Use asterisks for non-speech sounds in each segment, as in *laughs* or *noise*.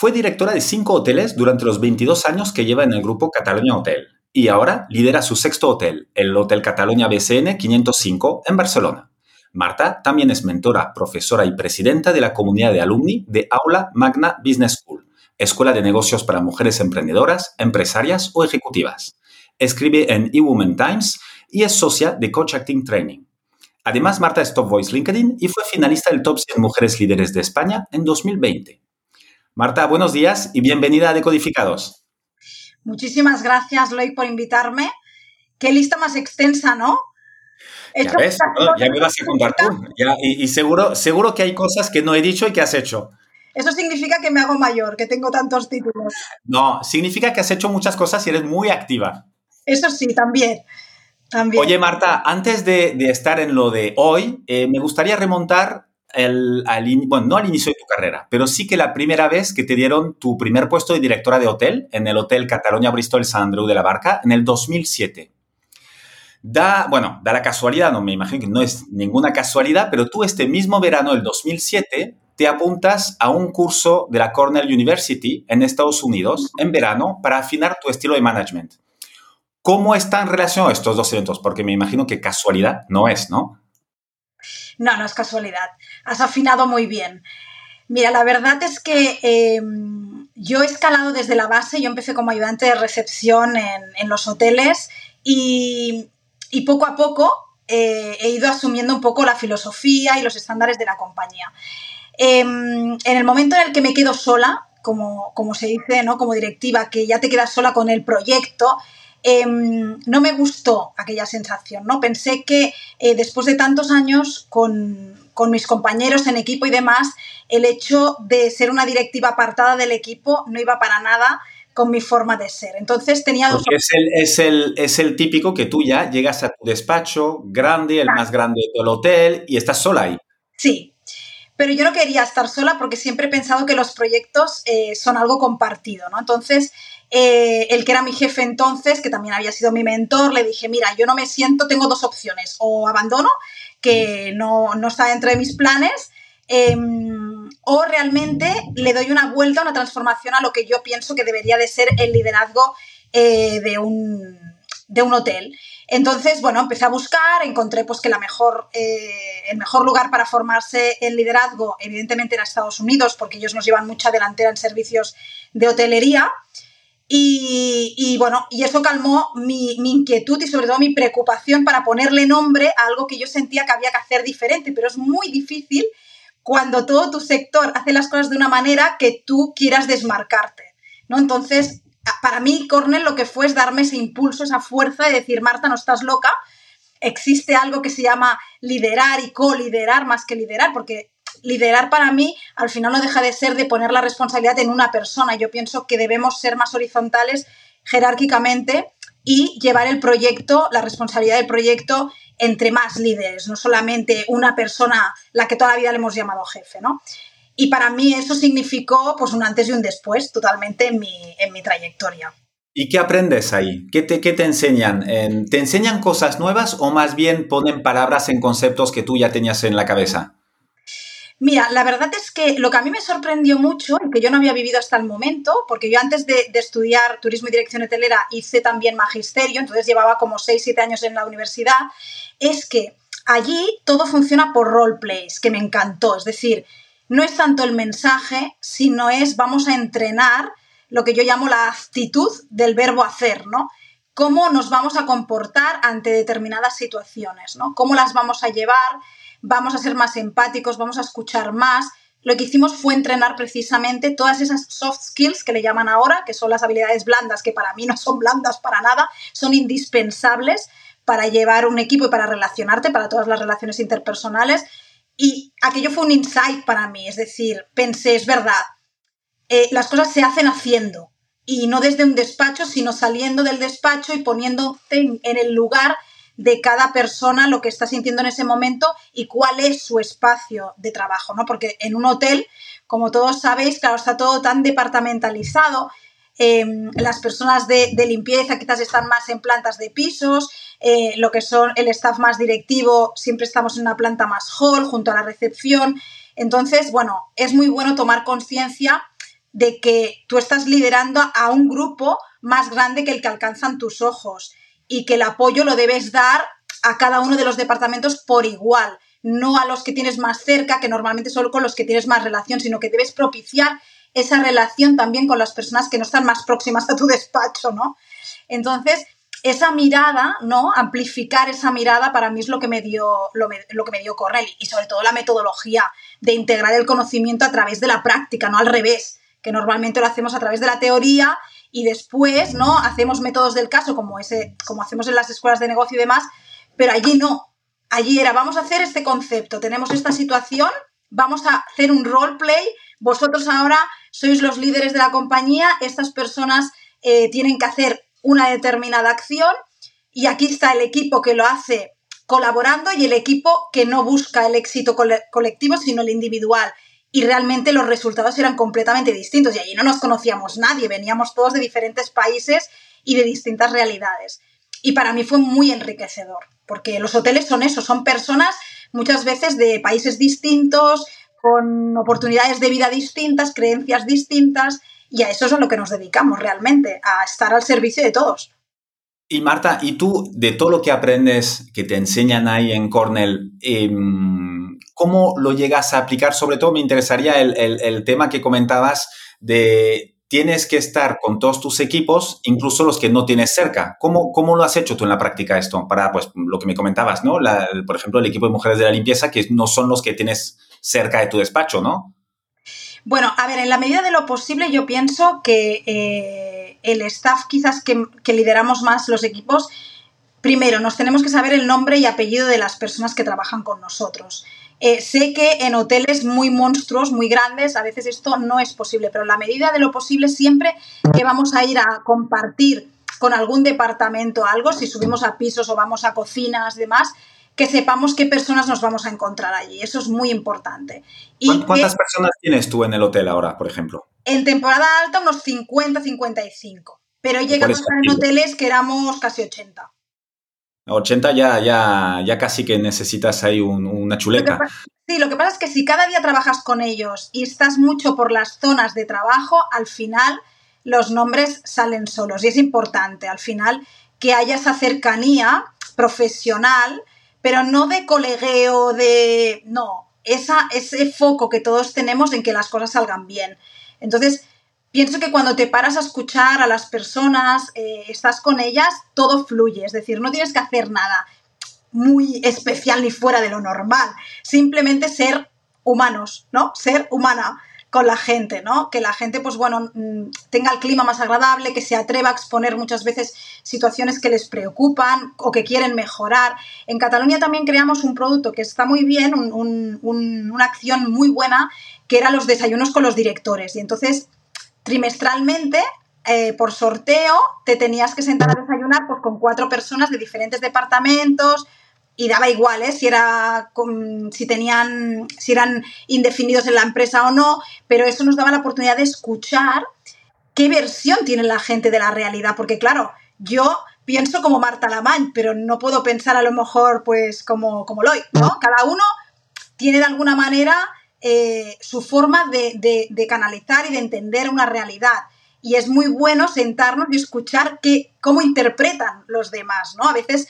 Fue directora de cinco hoteles durante los 22 años que lleva en el grupo Catalonia Hotel y ahora lidera su sexto hotel, el Hotel Catalonia BCN 505 en Barcelona. Marta también es mentora, profesora y presidenta de la comunidad de alumni de Aula Magna Business School, escuela de negocios para mujeres emprendedoras, empresarias o ejecutivas. Escribe en eWomen Times y es socia de Coach Acting Training. Además, Marta es Top Voice LinkedIn y fue finalista del Top 100 Mujeres Líderes de España en 2020. Marta, buenos días y bienvenida a Decodificados. Muchísimas gracias, Loy, por invitarme. Qué lista más extensa, ¿no? ya ves, ya me vas a contar tú. y, seguro, seguro que hay cosas que no he dicho y que has hecho. Eso significa que me hago mayor, que tengo tantos títulos. No, significa que has hecho muchas cosas y eres muy activa. Eso sí, también. también. Oye, Marta, antes de, estar en lo de hoy, eh, me gustaría remontar el, bueno, no al inicio de tu carrera, pero sí que la primera vez que te dieron tu primer puesto de directora de hotel en el Hotel Catalonia Bristol San Andreu de la Barca en el 2007. Da, bueno, da la casualidad, no me imagino que no es ninguna casualidad, pero tú este mismo verano del 2007 te apuntas a un curso de la Cornell University en Estados Unidos en verano para afinar tu estilo de management. ¿Cómo están relacionados estos dos eventos? Porque me imagino que casualidad no es, ¿no? No, no es casualidad. Has afinado muy bien. Mira, la verdad es que em, yo he escalado desde la base, yo empecé como ayudante de recepción en, los hoteles y, poco a poco eh, he ido asumiendo un poco la filosofía y los estándares de la compañía. Em, en el momento en el que me quedo sola, como, como se dice, ¿no? como directiva, que ya te quedas sola con el proyecto, Em, no me gustó aquella sensación, ¿no? Pensé que eh, después de tantos años con, mis compañeros en equipo y demás, el hecho de ser una directiva apartada del equipo no iba para nada con mi forma de ser. Entonces tenía dos... Es el, es, el, es el típico que tú ya llegas a tu despacho grande, el más grande de todo el hotel, y estás sola ahí. Sí, pero yo no quería estar sola porque siempre he pensado que los proyectos eh, son algo compartido, ¿no? Entonces eh, el que era mi jefe entonces, que también había sido mi mentor, le dije, mira, yo no me siento, tengo dos opciones, o abandono, que no, está dentro de mis planes, em, o realmente le doy una vuelta, una transformación a lo que yo pienso que debería de ser el liderazgo eh, de, un, de, un, hotel. Entonces, bueno, empecé a buscar, encontré pues que la mejor, eh, el mejor lugar para formarse en liderazgo, evidentemente era Estados Unidos, porque ellos nos llevan mucha delantera en servicios de hotelería. Y, bueno, y eso calmó mi, inquietud y sobre todo mi preocupación para ponerle nombre a algo que yo sentía que había que hacer diferente, pero es muy difícil cuando todo tu sector hace las cosas de una manera que tú quieras desmarcarte, ¿no? Entonces, para mí, Cornell lo que fue es darme ese impulso, esa fuerza de decir, Marta, no estás loca, existe algo que se llama liderar y co-liderar más que liderar, porque liderar para mí al final no deja de ser de poner la responsabilidad en una persona. Yo pienso que debemos ser más horizontales jerárquicamente y llevar el proyecto, la responsabilidad del proyecto entre más líderes, no solamente una persona, la que toda la vida le hemos llamado jefe, ¿no? Y para mí eso significó pues un antes y un después totalmente en mi, en mi trayectoria. ¿Y qué aprendes ahí? ¿Qué te, qué te enseñan? ¿Te enseñan cosas nuevas o más bien ponen palabras en conceptos que tú ya tenías en la cabeza? Mira, la verdad es que lo que a mí me sorprendió mucho que yo no había vivido hasta el momento, porque yo antes de, estudiar turismo y dirección hotelera hice también magisterio, entonces llevaba como 6-7 años en la universidad, es que allí todo funciona por roleplays, que me encantó. Es decir, no es tanto el mensaje, sino es vamos a entrenar lo que yo llamo la actitud del verbo hacer, ¿no? Cómo nos vamos a comportar ante determinadas situaciones, ¿no? Cómo las vamos a llevar, vamos a ser más empáticos, vamos a escuchar más. Lo que hicimos fue entrenar precisamente todas esas soft skills que le llaman ahora, que son las habilidades blandas, que para mí no son blandas para nada, son indispensables para llevar un equipo y para relacionarte, para todas las relaciones interpersonales. Y aquello fue un insight para mí, es decir, pensé, es verdad, eh, las cosas se hacen haciendo y no desde un despacho, sino saliendo del despacho y poniéndote en, el lugar de cada persona lo que está sintiendo en ese momento y cuál es su espacio de trabajo, ¿no? Porque en un hotel, como todos sabéis, claro, está todo tan departamentalizado. Em, las personas de, limpieza quizás están más en plantas de pisos, eh, lo que son el staff más directivo, siempre estamos en una planta más hall, junto a la recepción. Entonces, bueno, es muy bueno tomar conciencia de que tú estás liderando a un grupo más grande que el que alcanzan tus ojos y que el apoyo lo debes dar a cada uno de los departamentos por igual, no a los que tienes más cerca, que normalmente solo con los que tienes más relación, sino que debes propiciar esa relación también con las personas que no están más próximas a tu despacho, ¿no? Entonces, esa mirada, ¿no? Amplificar esa mirada para mí es lo que me dio, lo, que me dio Cornell y sobre todo la metodología de integrar el conocimiento a través de la práctica, no al revés que normalmente lo hacemos a través de la teoría y después, ¿no? Hacemos métodos del caso como ese, como hacemos en las escuelas de negocio y demás, pero allí no. Allí era, vamos a hacer este concepto, tenemos esta situación, vamos a hacer un roleplay, vosotros ahora sois los líderes de la compañía, estas personas eh, tienen que hacer una determinada acción y aquí está el equipo que lo hace colaborando y el equipo que no busca el éxito colectivo, sino el individual y realmente los resultados eran completamente distintos y allí no nos conocíamos nadie, veníamos todos de diferentes países y de distintas realidades. Y para mí fue muy enriquecedor, porque los hoteles son eso, son personas muchas veces de países distintos, con oportunidades de vida distintas, creencias distintas, y a eso es a lo que nos dedicamos realmente, a estar al servicio de todos. Y Marta, ¿y tú de todo lo que aprendes, que te enseñan ahí en Cornell, em, cómo lo llegas a aplicar? Sobre todo me interesaría el, tema que comentabas de tienes que estar con todos tus equipos, incluso los que no tienes cerca. ¿Cómo, cómo lo has hecho tú en la práctica esto? Para, pues, lo que me comentabas, ¿no? por ejemplo, el equipo de mujeres de la limpieza, que no son los que tienes cerca de tu despacho, ¿no? Bueno, a ver, en la medida de lo posible yo pienso que eh, el staff quizás que, lideramos más los equipos, primero nos tenemos que saber el nombre y apellido de las personas que trabajan con nosotros. Eh, sé que en hoteles muy monstruos, muy grandes, a veces esto no es posible, pero en la medida de lo posible siempre que vamos a ir a compartir con algún departamento algo, si subimos a pisos o vamos a cocinas y demás, que sepamos qué personas nos vamos a encontrar allí. Eso es muy importante. Y ¿Cuántas personas tienes tú en el hotel ahora, por ejemplo? En temporada alta unos 50, 55. Pero llegamos a estar en hoteles que éramos casi 80. 80 ya, ya, ya casi que necesitas ahí una chuleta. sí, lo que pasa es que si cada día trabajas con ellos y estás mucho por las zonas de trabajo, al final los nombres salen solos. Y es importante al final que haya esa cercanía profesional pero no de colegueo, de... No, esa, ese foco que todos tenemos en que las cosas salgan bien. Entonces, pienso que cuando te paras a escuchar a las personas, eh, estás con ellas, todo fluye, es decir, no tienes que hacer nada muy especial ni fuera de lo normal, simplemente ser humanos, ¿no? Ser humana con la gente, ¿no? Que la gente, pues bueno, mm, tenga el clima más agradable, que se atreva a exponer muchas veces situaciones que les preocupan o que quieren mejorar. En Cataluña también creamos un producto que está muy bien, una acción muy buena, que era los desayunos con los directores. Y entonces, trimestralmente, eh, por sorteo, te tenías que sentar a desayunar pues, con cuatro personas de diferentes departamentos, y daba igual ¿eh? si era si tenían si eran indefinidos en la empresa o no pero eso nos daba la oportunidad de escuchar qué versión tiene la gente de la realidad porque claro yo pienso como Marta Lamañ pero no puedo pensar a lo mejor pues como como Loy no cada uno tiene de alguna manera eh, su forma de, de, canalizar y de entender una realidad y es muy bueno sentarnos y escuchar qué, cómo interpretan los demás, ¿no? A veces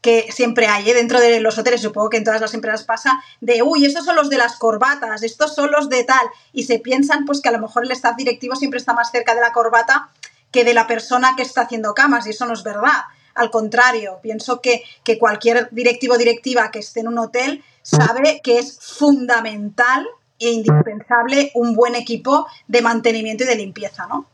que siempre hay ¿eh? dentro de los hoteles, supongo que en todas las empresas pasa, de, uy, estos son los de las corbatas, estos son los de tal, y se piensan pues que a lo mejor el staff directivo siempre está más cerca de la corbata que de la persona que está haciendo camas, y eso no es verdad. Al contrario, pienso que, que cualquier directivo o directiva que esté en un hotel sabe que es fundamental e indispensable un buen equipo de mantenimiento y de limpieza, ¿no?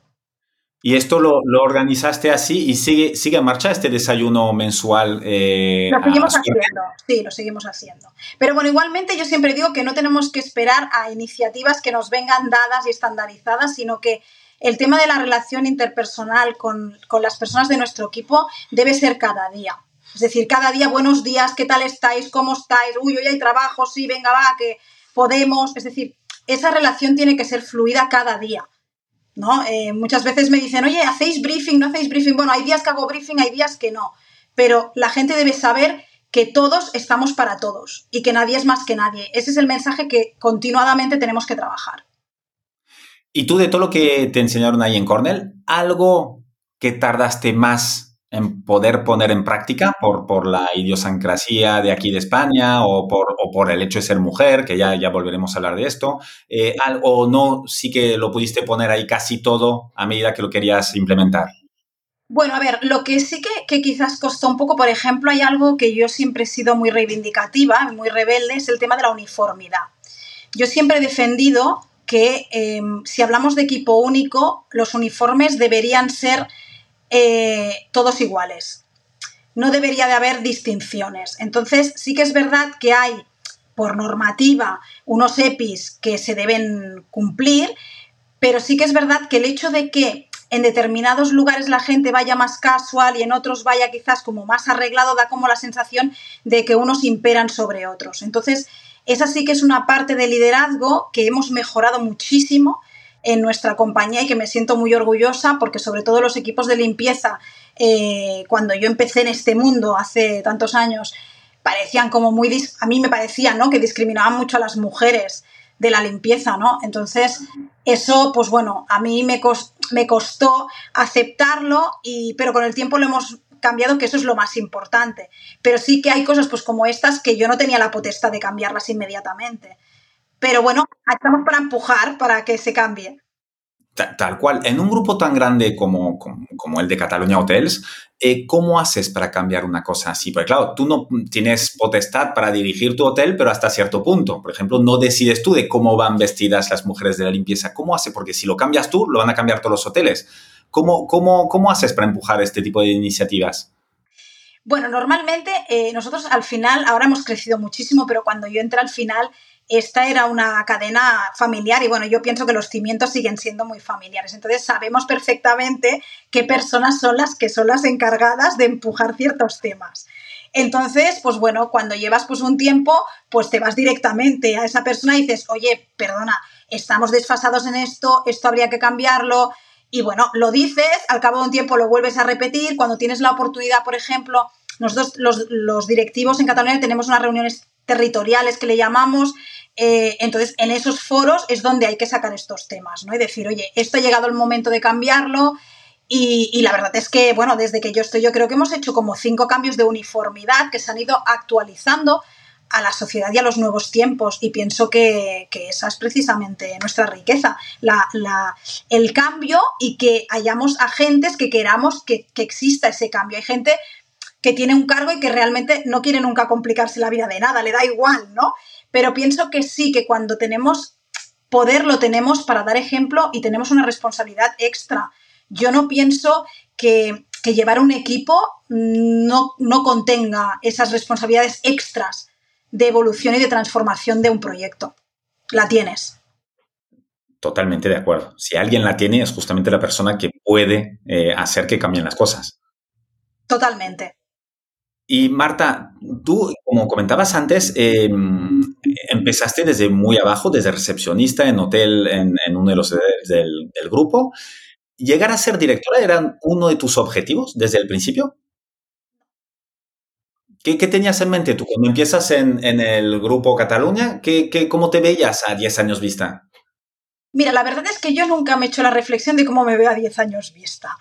Y esto lo, organizaste así y sigue, sigue en marcha este desayuno mensual. Eh, lo seguimos haciendo, sí, lo seguimos haciendo. Pero bueno, igualmente yo siempre digo que no tenemos que esperar a iniciativas que nos vengan dadas y estandarizadas, sino que el tema de la relación interpersonal con, con las personas de nuestro equipo debe ser cada día. Es decir, cada día, buenos días, ¿qué tal estáis? ¿Cómo estáis? Uy, hoy hay trabajo, sí, venga, va, que podemos. Es decir, esa relación tiene que ser fluida cada día. ¿no? Eh, muchas veces me dicen, oye, ¿hacéis briefing? ¿No hacéis briefing? Bueno, hay días que hago briefing, hay días que no. Pero la gente debe saber que todos estamos para todos y que nadie es más que nadie. Ese es el mensaje que continuadamente tenemos que trabajar. Y tú, de todo lo que te enseñaron ahí en Cornell, algo que tardaste más en poder poner en práctica por, por la idiosincrasia de aquí de España o por, por, el hecho de ser mujer, que ya, ya volveremos a hablar de esto, eh, o no, sí que lo pudiste poner ahí casi todo a medida que lo querías implementar. Bueno, a ver, lo que sí que, que, quizás costó un poco, por ejemplo, hay algo que yo siempre he sido muy reivindicativa, muy rebelde, es el tema de la uniformidad. Yo siempre he defendido que eh, si hablamos de equipo único, los uniformes deberían ser eh, todos iguales. No debería de haber distinciones. Entonces, sí que es verdad que hay, por normativa, unos EPIs que se deben cumplir, pero sí que es verdad que el hecho de que en determinados lugares la gente vaya más casual y en otros vaya quizás como más arreglado, da como la sensación de que unos imperan sobre otros. Entonces, esa sí que es una parte de liderazgo que hemos mejorado muchísimo en nuestra compañía y que me siento muy orgullosa porque sobre todo los equipos de limpieza, eh, cuando yo empecé en este mundo hace tantos años, parecían como muy, a mí me parecía, ¿no? Que discriminaban mucho a las mujeres de la limpieza, ¿no? Entonces, eso, pues bueno, a mí me, me costó aceptarlo, y, pero con el tiempo lo hemos cambiado, que eso es lo más importante. Pero sí que hay cosas, pues como estas, que yo no tenía la potestad de cambiarlas inmediatamente. Pero bueno, estamos para empujar para que se cambie. Tal, cual. En un grupo tan grande como, como, el de Cataluña Hotels, eh, ¿cómo haces para cambiar una cosa así? Porque claro, tú no tienes potestad para dirigir tu hotel, pero hasta cierto punto. Por ejemplo, no decides tú de cómo van vestidas las mujeres de la limpieza. ¿Cómo hace? Porque si lo cambias tú, lo van a cambiar todos los hoteles. ¿Cómo, cómo, cómo haces para empujar este tipo de iniciativas? Bueno, normalmente eh, nosotros al final, ahora hemos crecido muchísimo, pero cuando yo entré al final esta era una cadena familiar y bueno, yo pienso que los cimientos siguen siendo muy familiares. Entonces sabemos perfectamente qué personas son las que son las encargadas de empujar ciertos temas. Entonces, pues bueno, cuando llevas pues un tiempo, pues te vas directamente a esa persona y dices, oye, perdona, estamos desfasados en esto, esto habría que cambiarlo. Y bueno, lo dices, al cabo de un tiempo lo vuelves a repetir, cuando tienes la oportunidad, por ejemplo, nosotros los, los directivos en Cataluña tenemos unas reuniones territoriales que le llamamos. Eh, entonces, en esos foros es donde hay que sacar estos temas, ¿no? Y decir, oye, esto ha llegado el momento de cambiarlo. Y, la verdad es que, bueno, desde que yo estoy, yo creo que hemos hecho como cinco cambios de uniformidad que se han ido actualizando a la sociedad y a los nuevos tiempos. Y pienso que, esa es precisamente nuestra riqueza, la, el cambio y que hayamos agentes que queramos que, que exista ese cambio. Hay gente que tiene un cargo y que realmente no quiere nunca complicarse la vida de nada, le da igual, ¿no? Pero pienso que sí, que cuando tenemos poder lo tenemos para dar ejemplo y tenemos una responsabilidad extra. Yo no pienso que, llevar un equipo no, no contenga esas responsabilidades extras de evolución y de transformación de un proyecto. La tienes. Totalmente de acuerdo. Si alguien la tiene, es justamente la persona que puede eh, hacer que cambien las cosas. Totalmente. Y Marta, tú, como comentabas antes, em, empezaste desde muy abajo, desde recepcionista en hotel en, uno de los del, del, grupo. ¿Llegar a ser directora era uno de tus objetivos desde el principio? ¿Qué, tenías en mente tú cuando empiezas en, el grupo Cataluña? ¿qué, cómo te veías a 10 años vista? Mira, la verdad es que yo nunca me he hecho la reflexión de cómo me veo a 10 años vista.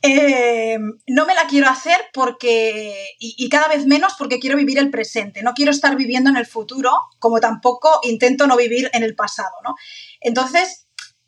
Eh, no me la quiero hacer porque, y, cada vez menos porque quiero vivir el presente, no quiero estar viviendo en el futuro, como tampoco intento no vivir en el pasado, ¿no? Entonces,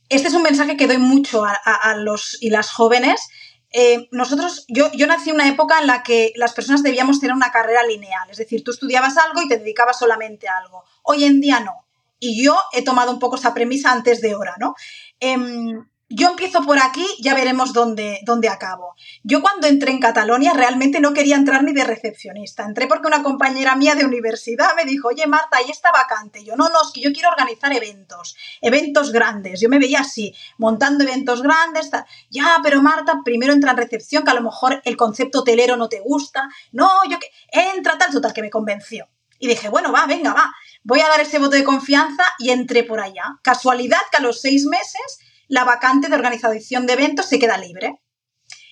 este es un mensaje que doy mucho a, los y las jóvenes. Eh, nosotros, yo, yo nací en una época en la que las personas debíamos tener una carrera lineal, es decir, tú estudiabas algo y te dedicabas solamente a algo. Hoy en día no. Y yo he tomado un poco esa premisa antes de ahora, ¿no? Em, yo empiezo por aquí, ya veremos dónde, dónde acabo. Yo cuando entré en Catalonia realmente no quería entrar ni de recepcionista. Entré porque una compañera mía de universidad me dijo, oye Marta, ahí está vacante. Yo no, no, es que yo quiero organizar eventos, eventos grandes. Yo me veía así, montando eventos grandes. Ya, pero Marta, primero entra en recepción, que a lo mejor el concepto hotelero no te gusta. No, yo que... Entra tal, total, que me convenció. Y dije, bueno, va, venga, va. Voy a dar ese voto de confianza y entré por allá. Casualidad que a los seis meses la vacante de organización de eventos se queda libre.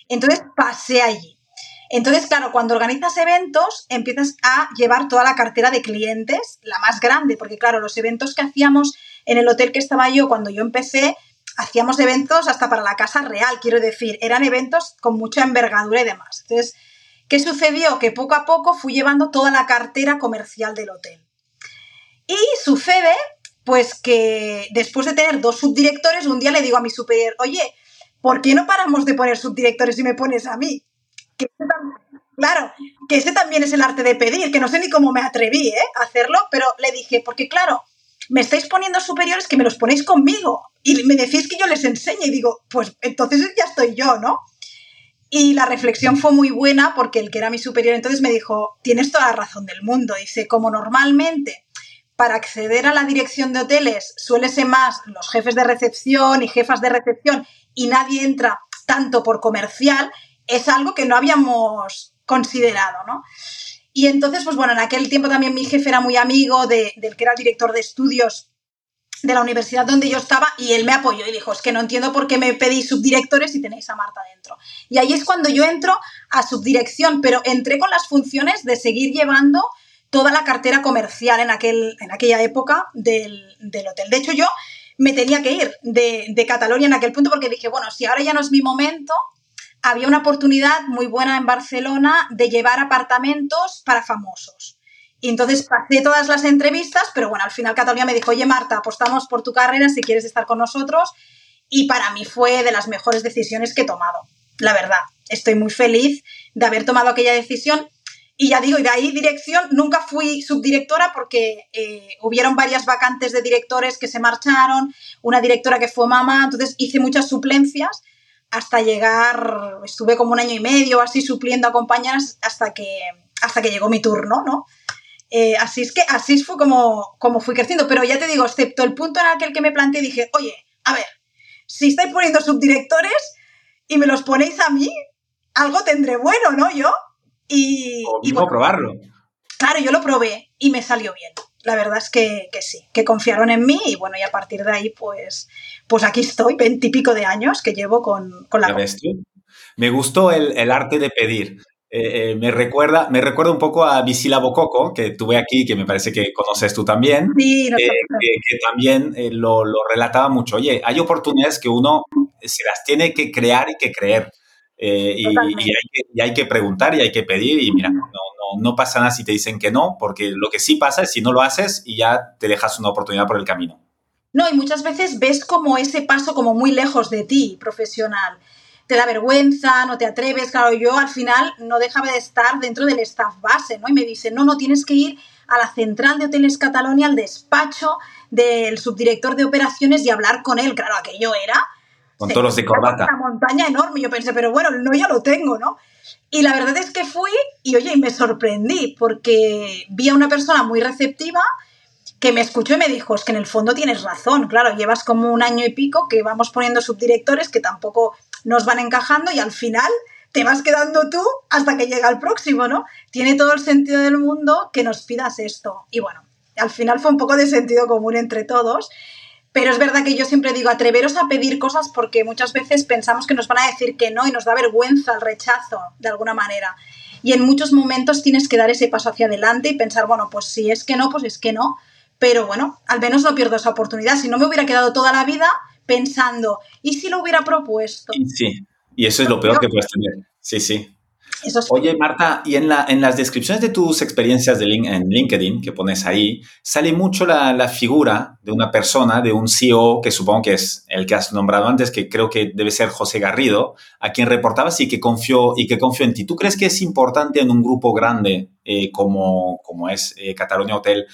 Entonces pasé allí. Entonces, claro, cuando organizas eventos, empiezas a llevar toda la cartera de clientes, la más grande, porque claro, los eventos que hacíamos en el hotel que estaba yo cuando yo empecé, hacíamos eventos hasta para la casa real, quiero decir, eran eventos con mucha envergadura y demás. Entonces, ¿qué sucedió? Que poco a poco fui llevando toda la cartera comercial del hotel. Y sucede pues que después de tener dos subdirectores, un día le digo a mi superior, oye, ¿por qué no paramos de poner subdirectores y me pones a mí? claro, que ese también es el arte de pedir, que no sé ni cómo me atreví ¿eh? a hacerlo, pero le dije, porque claro, me estáis poniendo superiores que me los ponéis conmigo y me decís que yo les enseñe y digo, pues entonces ya estoy yo, ¿no? Y la reflexión fue muy buena porque el que era mi superior entonces me dijo, tienes toda la razón del mundo. Dice, como normalmente para acceder a la dirección de hoteles suele ser más los jefes de recepción y jefas de recepción y nadie entra tanto por comercial, es algo que no habíamos considerado, ¿no? Y entonces, pues bueno, en aquel tiempo también mi jefe era muy amigo del que era el director de estudios de la universidad donde yo estaba y él me apoyó y dijo, es que no entiendo por qué me pedís subdirectores si tenéis a Marta dentro. Y ahí es cuando yo entro a subdirección, pero entré con las funciones de seguir llevando toda la cartera comercial en, aquel, en aquella época del, hotel. De hecho, yo me tenía que ir de, de Cataluña en aquel punto porque dije, bueno, si ahora ya no es mi momento, había una oportunidad muy buena en Barcelona de llevar apartamentos para famosos. Y entonces pasé todas las entrevistas, pero bueno, al final Cataluña me dijo, oye Marta, apostamos por tu carrera si quieres estar con nosotros. Y para mí fue de las mejores decisiones que he tomado, la verdad. Estoy muy feliz de haber tomado aquella decisión y ya digo, y de ahí dirección, nunca fui subdirectora porque eh, hubieron varias vacantes de directores que se marcharon, una directora que fue mamá, entonces hice muchas suplencias hasta llegar, estuve como un año y medio así supliendo a compañeras hasta que, hasta que llegó mi turno, ¿no? Eh, así es que así fue como, como fui creciendo, pero ya te digo, excepto el punto en aquel que me planteé, dije, oye, a ver, si estáis poniendo subdirectores y me los ponéis a mí, algo tendré bueno, ¿no? Yo, y, y probarlo. Claro, yo lo probé y me salió bien. La verdad es que, sí, que confiaron en mí y bueno, y a partir de ahí, pues, pues aquí estoy, veintipico de años que llevo con, con la... Me gustó el, arte de pedir. Eh, eh, me, recuerda, me recuerda un poco a Visila Bococo, que tuve aquí, que me parece que conoces tú también, sí, eh, que, también lo, lo, relataba mucho. Oye, hay oportunidades que uno se las tiene que crear y que creer. Eh, y, hay que, preguntar y hay que pedir y mira, no, no, pasa nada si te dicen que no, porque lo que sí pasa es si no lo haces y ya te dejas una oportunidad por el camino. No, y muchas veces ves como ese paso como muy lejos de ti, profesional. Te da vergüenza, no te atreves. Claro, yo al final no dejaba de estar dentro del staff base, ¿no? Y me dicen, no, no, tienes que ir a la central de Hoteles Catalonia, al despacho del subdirector de operaciones y hablar con él. Claro, aquello era con todos los de corbata. Una montaña enorme. Yo pensé, pero bueno, no, yo lo tengo, ¿no? Y la verdad es que fui y, oye, y me sorprendí porque vi a una persona muy receptiva que me escuchó y me dijo, es que en el fondo tienes razón, claro, llevas como un año y pico que vamos poniendo subdirectores que tampoco nos van encajando y al final te vas quedando tú hasta que llega el próximo, ¿no? Tiene todo el sentido del mundo que nos pidas esto. Y bueno, al final fue un poco de sentido común entre todos pero es verdad que yo siempre digo, atreveros a pedir cosas porque muchas veces pensamos que nos van a decir que no y nos da vergüenza el rechazo, de alguna manera. Y en muchos momentos tienes que dar ese paso hacia adelante y pensar, bueno, pues si es que no, pues es que no. Pero bueno, al menos no pierdo esa oportunidad. Si no me hubiera quedado toda la vida pensando, ¿y si lo hubiera propuesto? Sí, y eso es lo peor que puedes tener. Sí, sí. Oye, Marta, y en, la, en las descripciones de tus experiencias de en LinkedIn que pones ahí, sale mucho la, figura de una persona, de un CEO, que supongo que es el que has nombrado antes, que creo que debe ser José Garrido, a quien reportabas y que confió, y que confió en ti. ¿Tú crees que es importante en un grupo grande eh, como, como es eh, Catalonia Hotel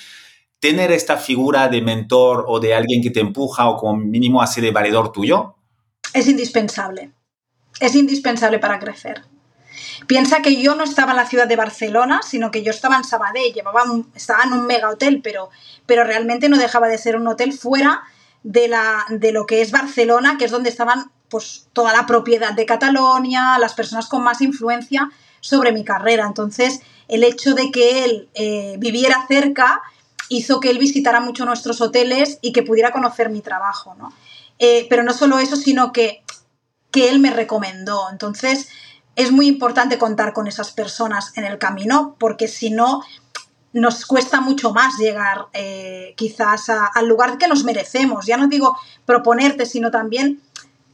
tener esta figura de mentor o de alguien que te empuja o como mínimo hace de valedor tuyo? es indispensable. Es indispensable para crecer. Piensa que yo no estaba en la ciudad de Barcelona, sino que yo estaba en Sabadell, llevaba estaba en un mega hotel, pero, pero realmente no dejaba de ser un hotel fuera de, la, de lo que es Barcelona, que es donde estaban pues, toda la propiedad de Cataluña, las personas con más influencia sobre mi carrera. Entonces, el hecho de que él eh, viviera cerca hizo que él visitara mucho nuestros hoteles y que pudiera conocer mi trabajo, ¿no? Eh, pero no solo eso, sino que, que él me recomendó. Entonces, es muy importante contar con esas personas en el camino, porque si no, nos cuesta mucho más llegar eh, quizás al lugar que nos merecemos. Ya no digo proponerte, sino también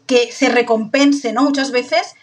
que se recompense, ¿no? Muchas veces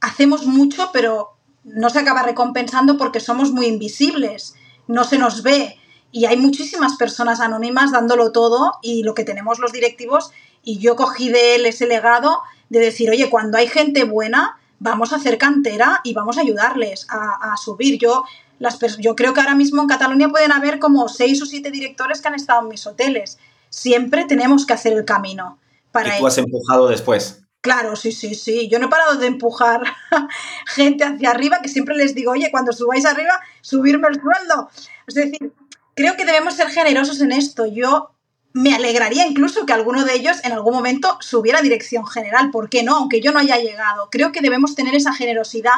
hacemos mucho, pero no se acaba recompensando porque somos muy invisibles, no se nos ve. Y hay muchísimas personas anónimas dándolo todo y lo que tenemos los directivos, y yo cogí de él ese legado de decir, oye, cuando hay gente buena, vamos a hacer cantera y vamos a ayudarles a, subir. Yo, las, yo creo que ahora mismo en Cataluña pueden haber como seis o siete directores que han estado en mis hoteles. Siempre tenemos que hacer el camino. Para y tú has empujado después. Claro, sí, sí, sí. Yo no he parado de empujar *laughs* gente hacia arriba, que siempre les digo, oye, cuando subáis arriba, subirme el sueldo. Es decir, creo que debemos ser generosos en esto. Yo me alegraría incluso que alguno de ellos en algún momento subiera a dirección general. ¿Por qué no? Aunque yo no haya llegado. Creo que debemos tener esa generosidad,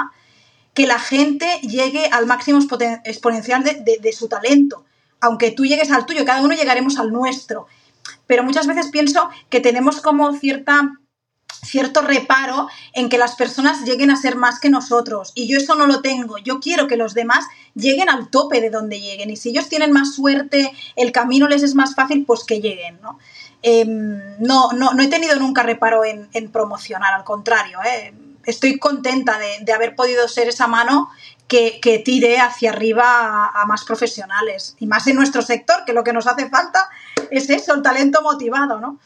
que la gente llegue al máximo exponencial de, de su talento. Aunque tú llegues al tuyo, cada uno llegaremos al nuestro. Pero muchas veces pienso que tenemos como cierta cierto reparo en que las personas lleguen a ser más que nosotros. Y yo eso no lo tengo. Yo quiero que los demás lleguen al tope de donde lleguen. Y si ellos tienen más suerte, el camino les es más fácil, pues que lleguen. No, em, no, no, he tenido nunca reparo en, promocionar, al contrario. ¿eh? Estoy contenta de, haber podido ser esa mano que, tire hacia arriba a, más profesionales. Y más en nuestro sector, que lo que nos hace falta es eso, el talento motivado, ¿no?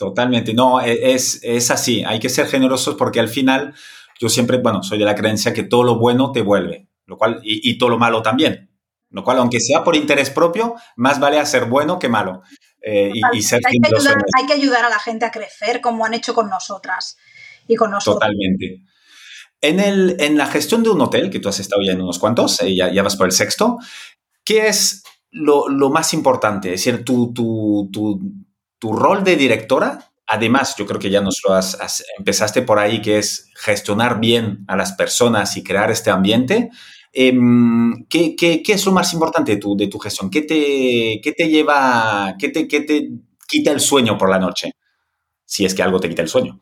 Totalmente, no, e, es, es así, hay que ser generosos porque al final yo siempre, bueno, soy de la creencia que todo lo bueno te vuelve, lo cual, y, todo lo malo también, lo cual, aunque sea por interés propio, más vale hacer bueno que malo. Eh, y, ser hay, que ayudar, hay que ayudar a la gente a crecer como han hecho con nosotras y con nosotros. Totalmente. En, el, en la gestión de un hotel, que tú has estado ya en unos cuantos, eh, ya, ya vas por el sexto, ¿qué es lo, lo más importante? Es decir, tu, tu, tu tu rol de directora, además, yo creo que ya nos lo has, empezaste por ahí, que es gestionar bien a las personas y crear este ambiente. Em, ¿qué, es lo más importante de tu, de tu gestión? ¿Qué te, te lleva, qué te, te quita el sueño por la noche? Si es que algo te quita el sueño.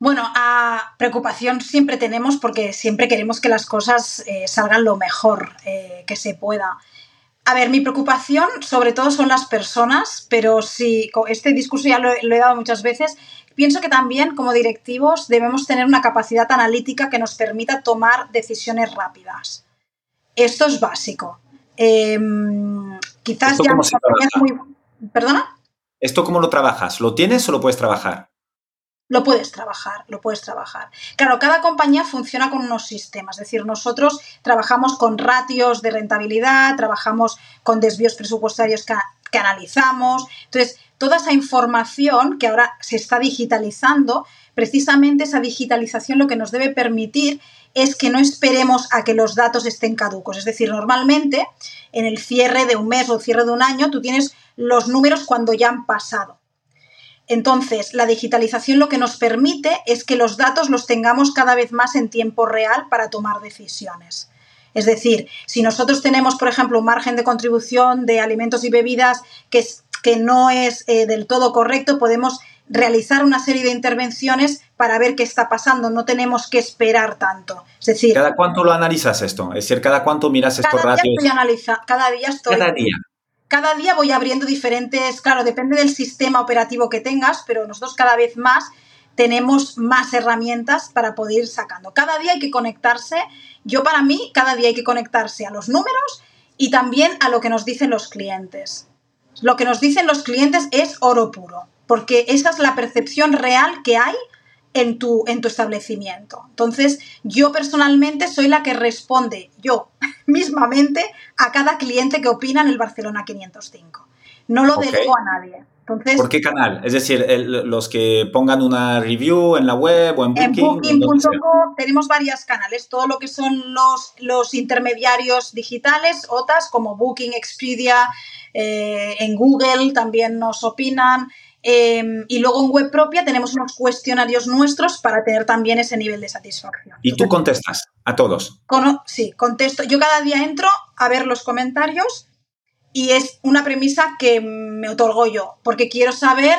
Bueno, a preocupación siempre tenemos porque siempre queremos que las cosas eh, salgan lo mejor eh, que se pueda. A ver, mi preocupación sobre todo son las personas, pero si este discurso ya lo, he dado muchas veces, pienso que también como directivos debemos tener una capacidad analítica que nos permita tomar decisiones rápidas. Esto es básico. Em, quizás ya muy... ¿Perdona? ¿Esto cómo lo trabajas? ¿Lo tienes o lo puedes trabajar? Lo puedes trabajar, lo puedes trabajar. Claro, cada compañía funciona con unos sistemas, es decir, nosotros trabajamos con ratios de rentabilidad, trabajamos con desvíos presupuestarios que, analizamos. Entonces, toda esa información que ahora se está digitalizando, precisamente esa digitalización lo que nos debe permitir es que no esperemos a que los datos estén caducos. Es decir, normalmente en el cierre de un mes o cierre de un año, tú tienes los números cuando ya han pasado. Entonces, la digitalización lo que nos permite es que los datos los tengamos cada vez más en tiempo real para tomar decisiones. Es decir, si nosotros tenemos, por ejemplo, un margen de contribución de alimentos y bebidas que, que no es eh, del todo correcto, podemos realizar una serie de intervenciones para ver qué está pasando. No tenemos que esperar tanto. Es decir, ¿cada cuánto lo analizas esto? Es decir, ¿cada cuánto miras estos cada ratios? Cada día estoy. Cada día cada día voy abriendo diferentes, claro, depende del sistema operativo que tengas, pero nosotros cada vez más tenemos más herramientas para poder ir sacando. Cada día hay que conectarse, yo para mí, cada día hay que conectarse a los números y también a lo que nos dicen los clientes. Lo que nos dicen los clientes es oro puro, porque esa es la percepción real que hay en tu, en tu establecimiento. Entonces, yo personalmente soy la que responde, yo *laughs* mismamente, a cada cliente que opina en el Barcelona 505. No lo delego a nadie. Entonces, ¿Por qué canal? Es decir, los que pongan una review en la web o en Booking. En Booking.com tenemos varios canales, todo lo que son los, los intermediarios digitales, otras como Booking, Expedia, eh, en Google también nos opinan. Em, y luego en web propia tenemos unos cuestionarios nuestros para tener también ese nivel de satisfacción. ¿Y tú contestas a todos? sí, contesto. Yo cada día entro a ver los comentarios y es una premisa que me otorgo yo, porque quiero saber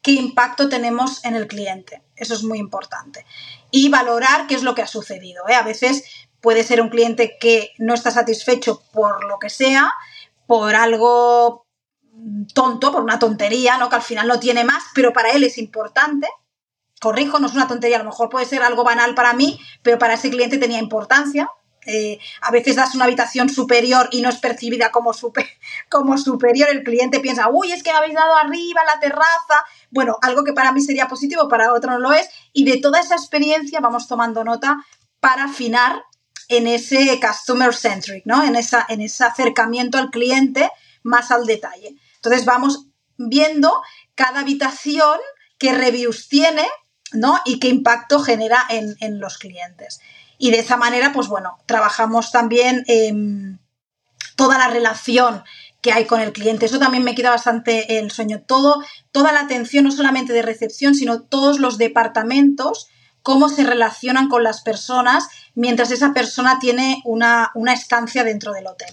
qué impacto tenemos en el cliente. Eso es muy importante. Y valorar qué es lo que ha sucedido. ¿eh? A veces puede ser un cliente que no está satisfecho por lo que sea, por algo tonto, por una tontería, ¿no? Que al final no tiene más, pero para él es importante. Corrijo, no es una tontería, a lo mejor puede ser algo banal para mí, pero para ese cliente tenía importancia. Eh, a veces das una habitación superior y no es percibida como, super, *laughs* como superior. El cliente piensa, uy, es que me habéis dado arriba la terraza. Bueno, algo que para mí sería positivo, para otro no lo es. Y de toda esa experiencia vamos tomando nota para afinar en ese customer centric, ¿no? En, esa, en ese acercamiento al cliente más al detalle. Entonces vamos viendo cada habitación qué reviews tiene, ¿no? Y qué impacto genera en, los clientes. Y de esa manera, pues bueno, trabajamos también en toda la relación que hay con el cliente. Eso también me queda bastante el sueño. Todo, toda la atención, no solamente de recepción, sino todos los departamentos, cómo se relacionan con las personas mientras esa persona tiene una, una estancia dentro del hotel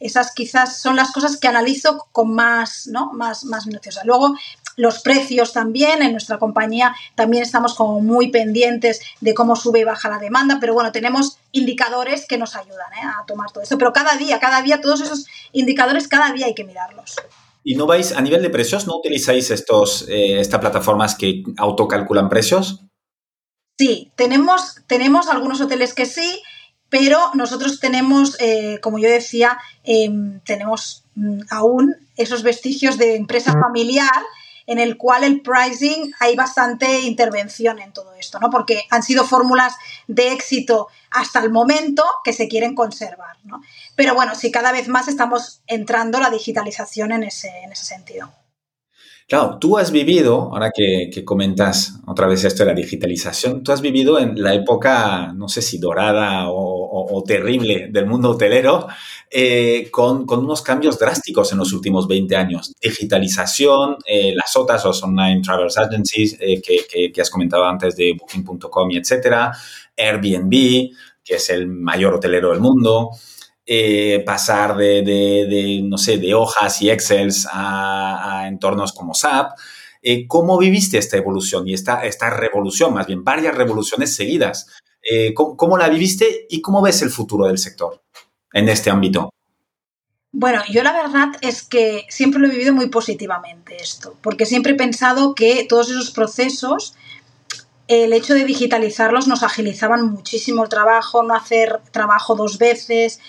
esas quizás son las cosas que analizo con más, ¿no? más, más minuciosa. Luego, los precios también, en nuestra compañía también estamos como muy pendientes de cómo sube y baja la demanda, pero bueno, tenemos indicadores que nos ayudan ¿eh? a tomar todo esto. Pero cada día, cada día, todos esos indicadores, cada día hay que mirarlos. ¿Y no vais a nivel de precios? ¿No utilizáis estos, eh, estas plataformas que autocalculan precios? Sí, tenemos, tenemos algunos hoteles que sí, pero nosotros tenemos, eh, como yo decía, em, tenemos mm, aún esos vestigios de empresa familiar en el cual el pricing hay bastante intervención en todo esto, ¿no? Porque han sido fórmulas de éxito hasta el momento que se quieren conservar, ¿no? Pero bueno, sí, cada vez más estamos entrando la digitalización en ese, en ese sentido. Claro, tú has vivido, ahora que, comentas otra vez esto de la digitalización, tú has vivido en la época, no sé si dorada o, terrible del mundo hotelero, eh, con, unos cambios drásticos en los últimos 20 años. Digitalización, eh, las OTAs, los Online Travel Agencies, eh, que, que, has comentado antes de Booking.com y etcétera, Airbnb, que es el mayor hotelero del mundo. Eh, pasar de, no sé, de hojas y Excels a, entornos como SAP. Eh, ¿Cómo viviste esta evolución y esta, esta revolución, más bien varias revoluciones seguidas? Eh, ¿cómo, la viviste y cómo ves el futuro del sector en este ámbito? Bueno, yo la verdad es que siempre lo he vivido muy positivamente esto, porque siempre he pensado que todos esos procesos, el hecho de digitalizarlos nos agilizaban muchísimo el trabajo, no hacer trabajo dos veces,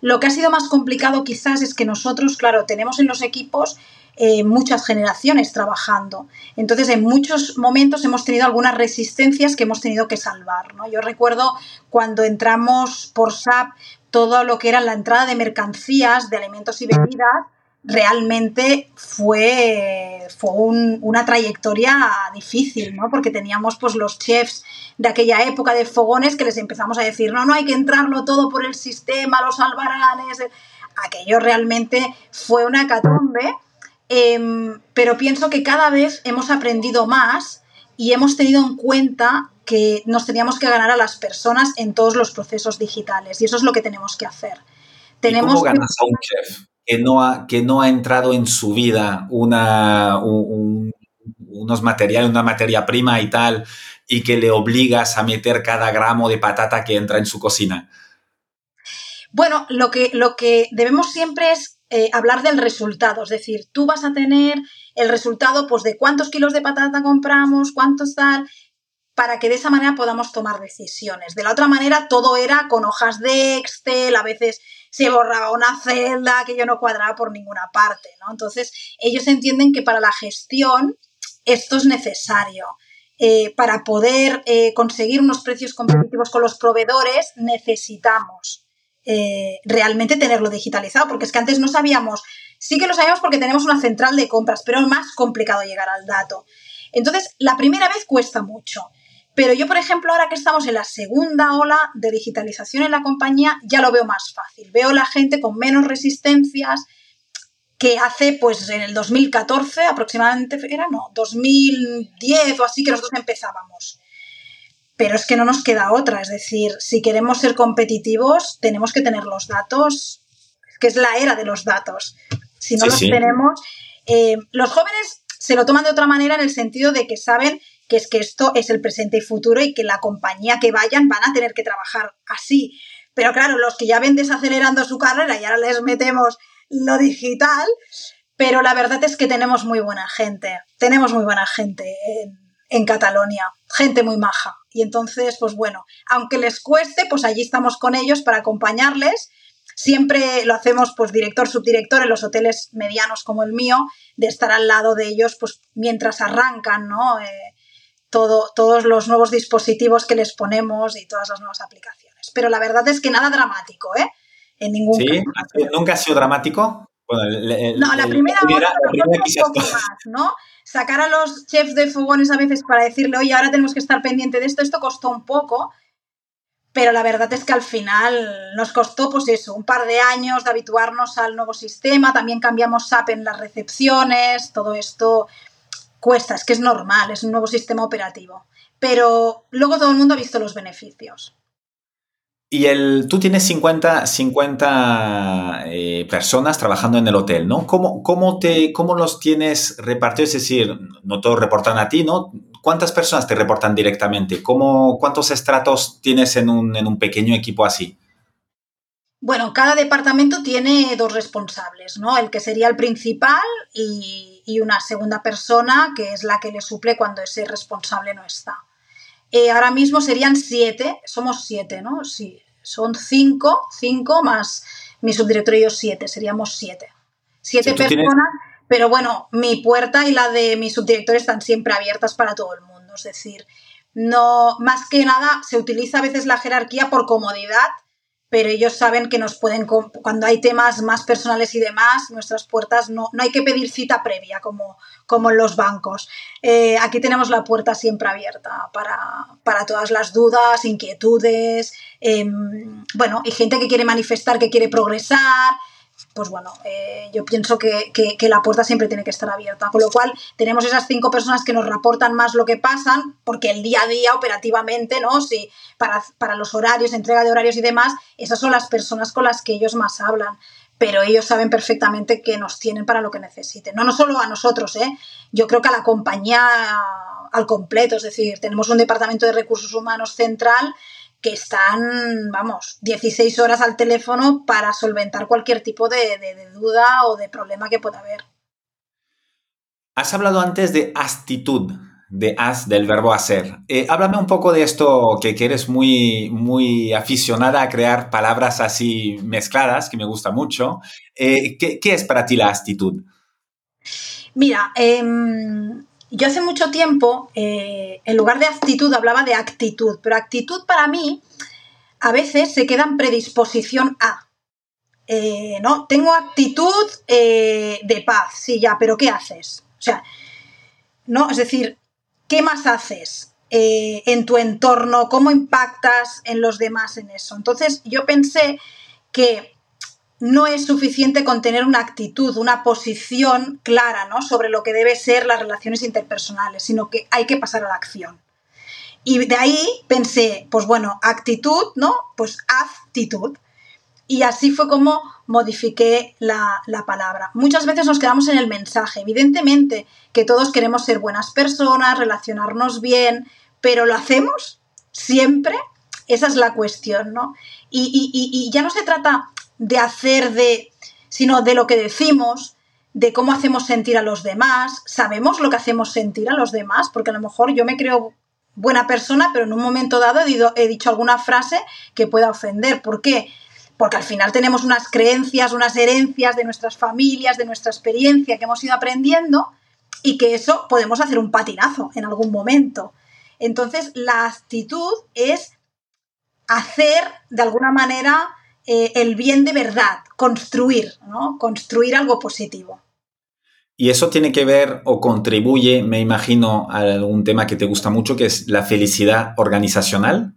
lo que ha sido más complicado quizás es que nosotros, claro, tenemos en los equipos eh, muchas generaciones trabajando. Entonces, en muchos momentos hemos tenido algunas resistencias que hemos tenido que salvar. ¿no? Yo recuerdo cuando entramos por SAP todo lo que era la entrada de mercancías, de alimentos y bebidas, realmente fue, fue una trayectoria difícil, ¿no? Porque teníamos pues los chefs de aquella época de fogones que les empezamos a decir, no, no, hay que entrarlo todo por el sistema, los albaranes. Aquello realmente fue una hecatombe, em, pero pienso que cada vez hemos aprendido más y hemos tenido en cuenta que nos teníamos que ganar a las personas en todos los procesos digitales y eso es lo que tenemos que hacer. Tenemos ¿Y cómo ganas a un chef que no ha, que no ha entrado en su vida una, unos materiales, una materia prima y tal, y que le obligas a meter cada gramo de patata que entra en su cocina? Bueno, lo que, lo que debemos siempre es eh, hablar del resultado, es decir, tú vas a tener el resultado pues, de cuántos kilos de patata compramos, cuántos tal, para que de esa manera podamos tomar decisiones. De la otra manera, todo era con hojas de Excel, a veces se borraba una celda que yo no cuadraba por ninguna parte, ¿no? Entonces, ellos entienden que para la gestión esto es necesario. Eh, para poder eh, conseguir unos precios competitivos con los proveedores necesitamos eh, realmente tenerlo digitalizado, porque es que antes no sabíamos Sí que lo sabemos porque tenemos una central de compras, pero es más complicado llegar al dato. Entonces, la primera vez cuesta mucho. Pero yo, por ejemplo, ahora que estamos en la segunda ola de digitalización en la compañía, ya lo veo más fácil. Veo la gente con menos resistencias que hace, pues en el 2014 aproximadamente, era no, 2010 o así que nosotros empezábamos. Pero es que no nos queda otra, es decir, si queremos ser competitivos, tenemos que tener los datos, que es la era de los datos. Si no los tenemos, eh, los jóvenes se lo toman de otra manera en el sentido de que saben que es que esto es el presente y futuro y que la compañía que vayan van a tener que trabajar así. Pero claro, los que ya ven desacelerando su carrera y ahora les metemos lo digital, pero la verdad es que tenemos muy buena gente, tenemos muy buena gente en, Cataluña, gente muy maja. Y entonces, pues bueno, aunque les cueste, pues allí estamos con ellos para acompañarles Siempre lo hacemos, pues, director, subdirector en los hoteles medianos como el mío, de estar al lado de ellos, pues, mientras arrancan, ¿no? Eh, todo, todos los nuevos dispositivos que les ponemos y todas las nuevas aplicaciones. Pero la verdad es que nada dramático, ¿eh? En ningún ¿Sí? ¿Nunca ha sido dramático? no, la primera, vez un poco más, ¿no? Sacar a los chefs de fogones a veces para decirle, oye, ahora tenemos que estar pendiente de esto, esto costó un poco, pero la verdad es que al final nos costó, pues eso, un par de años de habituarnos al nuevo sistema, también cambiamos SAP en las recepciones, todo esto cuesta, es que es normal, es un nuevo sistema operativo. Pero luego todo el mundo ha visto los beneficios. Y el, tú tienes 50, 50 eh, personas trabajando en el hotel, ¿no? ¿Cómo, cómo, te, ¿Cómo los tienes repartidos? Es decir, no todos reportan a ti, ¿no? ¿Cuántas personas te reportan directamente? ¿Cómo, ¿Cuántos estratos tienes en un, en un pequeño equipo así? Bueno, cada departamento tiene dos responsables, ¿no? El que sería el principal y, y una segunda persona que es la que le suple cuando ese responsable no está. Eh, ahora mismo serían siete, somos siete, ¿no? Sí, son cinco, cinco más mi subdirector y yo siete, seríamos siete. Siete personas, pero bueno, mi puerta y la de mi subdirector están siempre abiertas para todo el mundo. Es decir, no, más que nada se utiliza a veces la jerarquía por comodidad pero ellos saben que nos pueden, cuando hay temas más personales y demás, nuestras puertas no, no hay que pedir cita previa como, como en los bancos. Eh, aquí tenemos la puerta siempre abierta para, todas las dudas, inquietudes, em, bueno, y gente que quiere manifestar, que quiere progresar, pues bueno, eh, yo pienso que, la puerta siempre tiene que estar abierta. Con lo cual, tenemos esas cinco personas que nos reportan más lo que pasan, porque el día a día, operativamente, ¿no? Si para, para los horarios, entrega de horarios y demás, esas son las personas con las que ellos más hablan. Pero ellos saben perfectamente que nos tienen para lo que necesiten. No, no solo a nosotros, ¿eh? Yo creo que a la compañía al completo. Es decir, tenemos un departamento de recursos humanos central que están, vamos, 16 horas al teléfono para solventar cualquier tipo de, duda o de problema que pueda haber. Has hablado antes de actitud, de as, del verbo hacer. Eh, háblame un poco de esto, que, eres muy, muy aficionada a crear palabras así mezcladas, que me gusta mucho. Eh, ¿qué, es para ti la actitud? Mira, em, yo hace mucho tiempo, eh, en lugar de actitud, hablaba de actitud, pero actitud para mí a veces se queda en predisposición a. Eh, ¿no? Tengo actitud eh, de paz, sí, ya, pero ¿qué haces? O sea, ¿no? Es decir, ¿qué más haces en tu entorno? ¿Cómo impactas en los demás en eso? Entonces, yo pensé que no es suficiente con tener una actitud, una posición clara ¿no? sobre lo que debe ser las relaciones interpersonales, sino que hay que pasar a la acción. Y de ahí pensé, pues bueno, actitud, ¿no? Pues actitud. Y así fue como modifiqué la, la, palabra. Muchas veces nos quedamos en el mensaje. Evidentemente que todos queremos ser buenas personas, relacionarnos bien, pero ¿lo hacemos siempre? Esa es la cuestión, ¿no? Y, y, y ya no se trata de hacer de, sino de lo que decimos, de cómo hacemos sentir a los demás, sabemos lo que hacemos sentir a los demás, porque a lo mejor yo me creo buena persona, pero en un momento dado he, dicho alguna frase que pueda ofender. ¿Por qué? Porque al final tenemos unas creencias, unas herencias de nuestras familias, de nuestra experiencia que hemos ido aprendiendo y que eso podemos hacer un patinazo en algún momento. Entonces, la actitud es hacer de alguna manera eh, el bien de verdad, construir, ¿no? Construir algo positivo. Y eso tiene que ver o contribuye, me imagino, a un tema que te gusta mucho, que es la felicidad organizacional.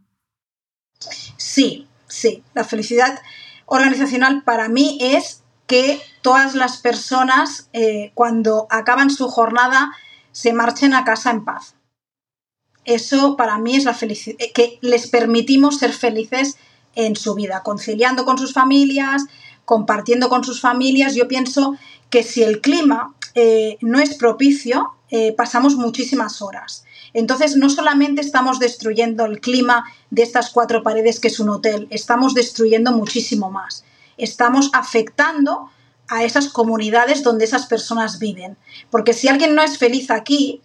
Sí, sí. La felicidad organizacional para mí es que todas las personas, eh, cuando acaban su jornada, se marchen a casa en paz. Eso para mí es la felicidad, eh, que les permitimos ser felices en su vida, conciliando con sus familias, compartiendo con sus familias. Yo pienso que si el clima eh, no es propicio, eh, pasamos muchísimas horas. Entonces, no solamente estamos destruyendo el clima de estas cuatro paredes que es un hotel, estamos destruyendo muchísimo más. Estamos afectando a esas comunidades donde esas personas viven. Porque si alguien no es feliz aquí,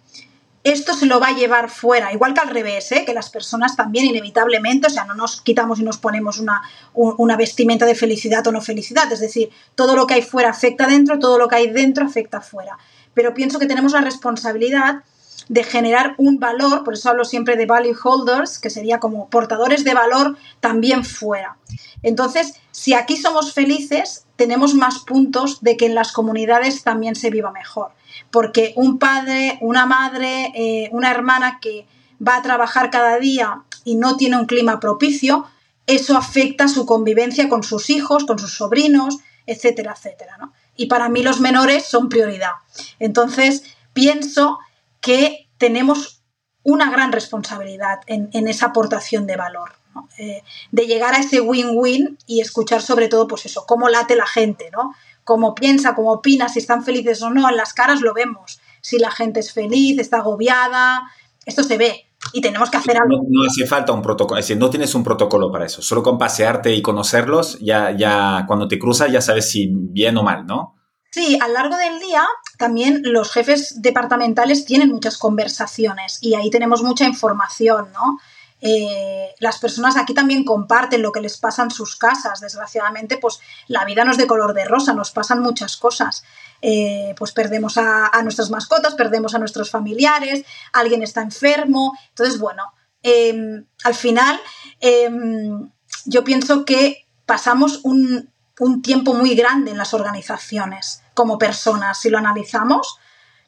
esto se lo va a llevar fuera, igual que al revés, ¿eh? que las personas también inevitablemente, o sea, no nos quitamos y nos ponemos una, una, vestimenta de felicidad o no felicidad, es decir, todo lo que hay fuera afecta dentro, todo lo que hay dentro afecta fuera. Pero pienso que tenemos la responsabilidad de generar un valor, por eso hablo siempre de value holders, que sería como portadores de valor también fuera. Entonces, si aquí somos felices, tenemos más puntos de que en las comunidades también se viva mejor porque un padre, una madre, eh, una hermana que va a trabajar cada día y no tiene un clima propicio, eso afecta su convivencia con sus hijos, con sus sobrinos, etcétera, etcétera. Y para mí los menores son prioridad. Entonces, pienso que tenemos una gran responsabilidad en, esa aportación de valor. Eh, de llegar a ese win-win y escuchar sobre todo, pues eso, cómo late la gente, ¿no? Cómo piensa, cómo opina, si están felices o no, en las caras lo vemos. Si la gente es feliz, está agobiada, esto se ve y tenemos que hacer algo. No, hace falta un protocolo, es decir, no tienes un protocolo para eso. Solo con pasearte y conocerlos, ya, ya cuando te cruzas ya sabes si bien o mal, ¿no? Sí, a lo largo del día también los jefes departamentales tienen muchas conversaciones y ahí tenemos mucha información, ¿no? Eh, las personas aquí también comparten lo que les pasa en sus casas. Desgraciadamente, pues la vida no es de color de rosa, nos pasan muchas cosas. Eh, pues perdemos a, nuestras mascotas, perdemos a nuestros familiares, alguien está enfermo. Entonces, bueno, em, al final em, yo pienso que pasamos un, un tiempo muy grande en las organizaciones como personas, si lo analizamos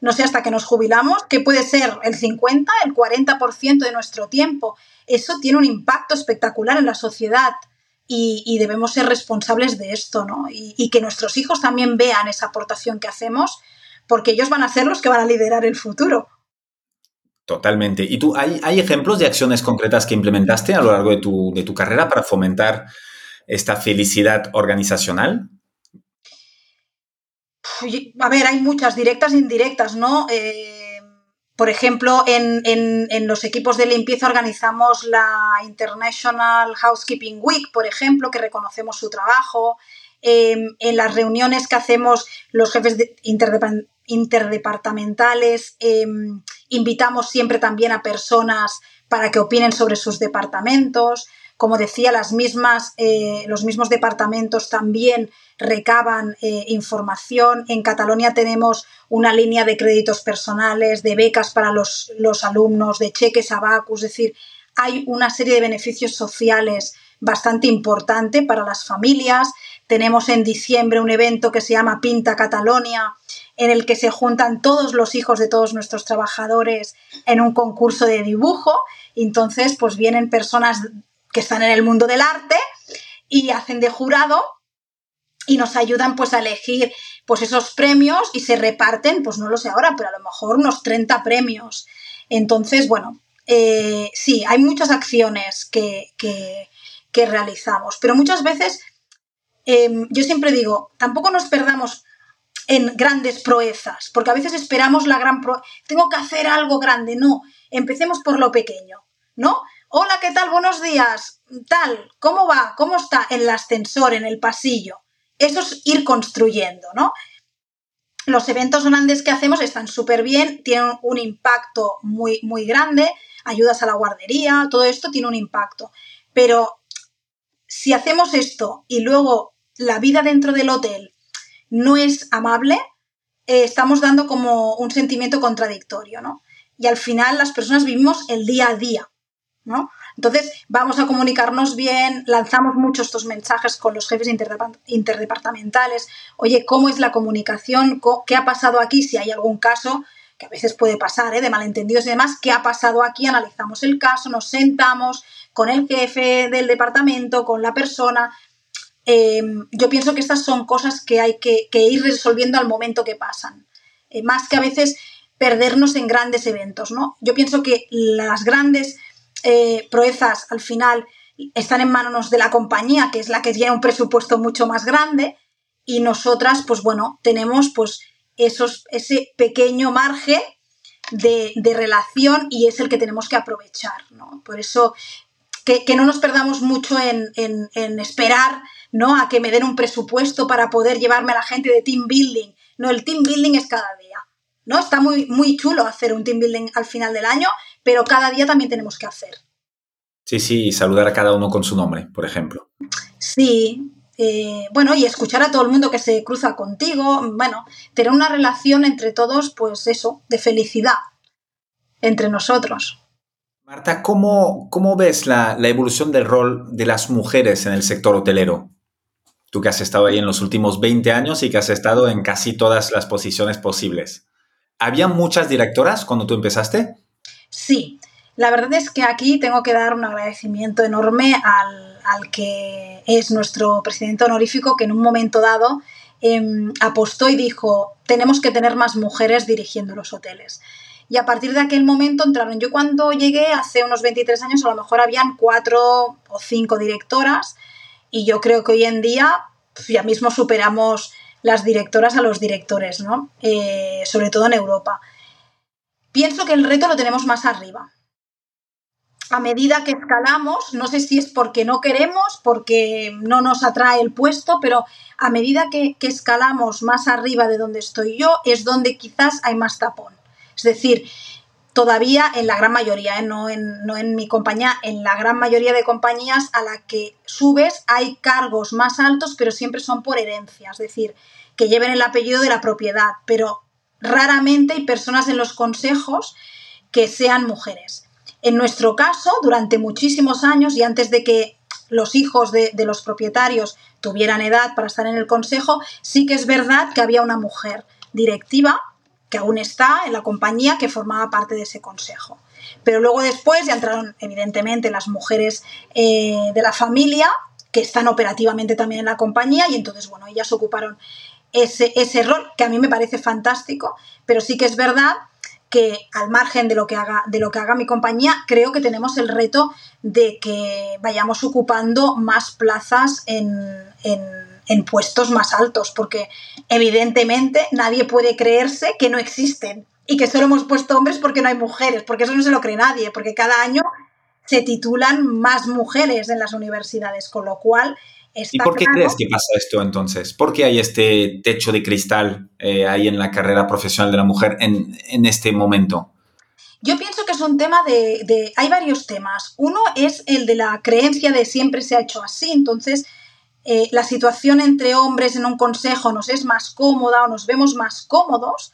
no sé hasta que nos jubilamos, que puede ser el 50, el 40% de nuestro tiempo eso tiene un impacto espectacular en la sociedad y, debemos ser responsables de esto, ¿no? Y, que nuestros hijos también vean esa aportación que hacemos, porque ellos van a ser los que van a liderar el futuro. Totalmente. ¿Y tú, hay, hay ejemplos de acciones concretas que implementaste a lo largo de tu, de tu carrera para fomentar esta felicidad organizacional? A ver, hay muchas directas e indirectas, ¿no? Eh, por ejemplo, en, los equipos de limpieza organizamos la International Housekeeping Week, por ejemplo, que reconocemos su trabajo. Em, en las reuniones que hacemos los jefes interdepartamentales, em, invitamos siempre también a personas para que opinen sobre sus departamentos. Como decía, las mismas, eh, los mismos departamentos también recaban eh, información. En Cataluña tenemos una línea de créditos personales, de becas para los, alumnos, de cheques a es decir, hay una serie de beneficios sociales bastante importante para las familias. Tenemos en diciembre un evento que se llama Pinta Catalonia, en el que se juntan todos los hijos de todos nuestros trabajadores en un concurso de dibujo. Entonces, pues vienen personas que están en el mundo del arte y hacen de jurado y nos ayudan pues a elegir pues esos premios y se reparten, pues no lo sé ahora, pero a lo mejor unos 30 premios. Entonces, bueno, eh, sí, hay muchas acciones que, realizamos, pero muchas veces em, yo siempre digo, tampoco nos perdamos en grandes proezas, porque a veces esperamos la gran proeza, tengo que hacer algo grande, no, empecemos por lo pequeño, ¿no? Hola, ¿qué tal? Buenos días. Tal, ¿cómo va? ¿Cómo está en el ascensor, en el pasillo? Eso es ir construyendo, ¿no? Los eventos grandes que hacemos están súper bien, tienen un impacto muy, muy grande, ayudas a la guardería, todo esto tiene un impacto. Pero si hacemos esto y luego la vida dentro del hotel no es amable, eh, estamos dando como un sentimiento contradictorio, ¿no? Y al final las personas vivimos el día a día, Entonces, vamos a comunicarnos bien, lanzamos mucho estos mensajes con los jefes interdepartamentales. Oye, ¿cómo es la comunicación? ¿Qué ha pasado aquí? Si hay algún caso, que a veces puede pasar, ¿eh? de malentendidos y demás, ¿qué ha pasado aquí? Analizamos el caso, nos sentamos con el jefe del departamento, con la persona. Em, yo pienso que estas son cosas que hay que, ir resolviendo al momento que pasan. Eh, más que a veces perdernos en grandes eventos, ¿no? Yo pienso que las grandes eh, proezas al final están en manos de la compañía, que es la que tiene un presupuesto mucho más grande, y nosotras, pues bueno, tenemos pues esos, ese pequeño margen de, relación y es el que tenemos que aprovechar, ¿no? Por eso que, no nos perdamos mucho en, en, esperar ¿no? a que me den un presupuesto para poder llevarme a la gente de team building. No, el team building es cada. ¿No? Está muy, muy chulo hacer un team building al final del año, pero cada día también tenemos que hacer. Sí, sí, y saludar a cada uno con su nombre, por ejemplo. Sí, eh, bueno, y escuchar a todo el mundo que se cruza contigo, bueno, tener una relación entre todos, pues eso, de felicidad entre nosotros. Marta, ¿cómo, cómo ves la, la, evolución del rol de las mujeres en el sector hotelero? Tú que has estado ahí en los últimos 20 años y que has estado en casi todas las posiciones posibles. ¿Había muchas directoras cuando tú empezaste? Sí, la verdad es que aquí tengo que dar un agradecimiento enorme al, que es nuestro presidente honorífico, que en un momento dado em, apostó y dijo, tenemos que tener más mujeres dirigiendo los hoteles. Y a partir de aquel momento entraron. Yo cuando llegué hace unos 23 años a lo mejor habían cuatro o cinco directoras y yo creo que hoy en día ya mismo superamos las directoras a los directores, ¿no? Eh, sobre todo en Europa. Pienso que el reto lo tenemos más arriba. A medida que escalamos, no sé si es porque no queremos, porque no nos atrae el puesto, pero a medida que, que escalamos más arriba de donde estoy yo, es donde quizás hay más tapón. Es decir, todavía en la gran mayoría, ¿eh? no, en, no, en, mi compañía, en la gran mayoría de compañías a la que subes hay cargos más altos, pero siempre son por herencia, es decir, que lleven el apellido de la propiedad, pero raramente hay personas en los consejos que sean mujeres. En nuestro caso, durante muchísimos años y antes de que los hijos de, de los propietarios tuvieran edad para estar en el consejo, sí que es verdad que había una mujer directiva que aún está en la compañía, que formaba parte de ese consejo. Pero luego después ya entraron, evidentemente, las mujeres eh, de la familia, que están operativamente también en la compañía, y entonces, bueno, ellas ocuparon ese, ese rol, que a mí me parece fantástico, pero sí que es verdad que al margen de lo que haga, de lo que haga mi compañía, creo que tenemos el reto de que vayamos ocupando más plazas en, en en puestos más altos, porque evidentemente nadie puede creerse que no existen y que solo hemos puesto hombres porque no hay mujeres, porque eso no se lo cree nadie, porque cada año se titulan más mujeres en las universidades, con lo cual... ¿Y por qué crees que pasa esto entonces? ¿Por qué hay este techo de cristal eh, ahí en la carrera profesional de la mujer en, en este momento? Yo pienso que es un tema de, de, Hay varios temas. Uno es el de la creencia de siempre se ha hecho así, entonces eh, la situación entre hombres en un consejo nos es más cómoda o nos vemos más cómodos.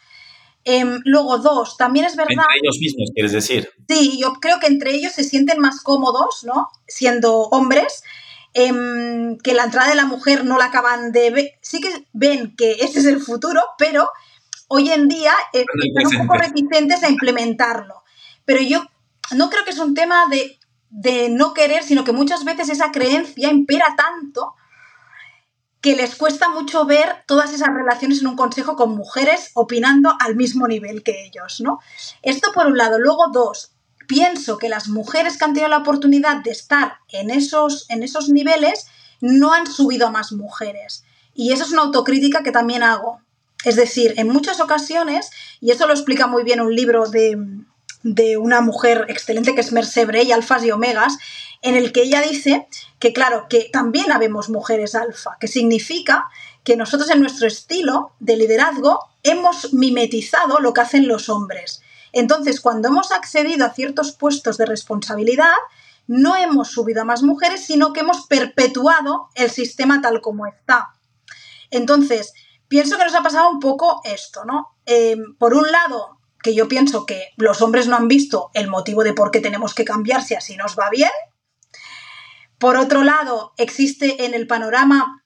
Em, luego, dos, también es verdad. Entre ellos mismos, quieres decir. Sí, yo creo que entre ellos se sienten más cómodos, ¿no? Siendo hombres, em, que la entrada de la mujer no la acaban de ver. Sí que ven que ese es el futuro, pero hoy en día eh, están un poco reticentes a implementarlo. Pero yo no creo que es un tema de, de no querer, sino que muchas veces esa creencia impera tanto que les cuesta mucho ver todas esas relaciones en un consejo con mujeres opinando al mismo nivel que ellos, ¿no? Esto por un lado. Luego, dos, pienso que las mujeres que han tenido la oportunidad de estar en esos, en esos niveles no han subido a más mujeres. Y eso es una autocrítica que también hago. Es decir, en muchas ocasiones, y eso lo explica muy bien un libro de, de una mujer excelente que es Mercebre y Alfas y Omegas, en el que ella dice que, claro, que también habemos mujeres alfa, que significa que nosotros en nuestro estilo de liderazgo hemos mimetizado lo que hacen los hombres. Entonces, cuando hemos accedido a ciertos puestos de responsabilidad, no hemos subido a más mujeres, sino que hemos perpetuado el sistema tal como está. Entonces, pienso que nos ha pasado un poco esto, ¿no? Eh, por un lado, que yo pienso que los hombres no han visto el motivo de por qué tenemos que cambiar si así nos va bien, Por otro lado, existe en el panorama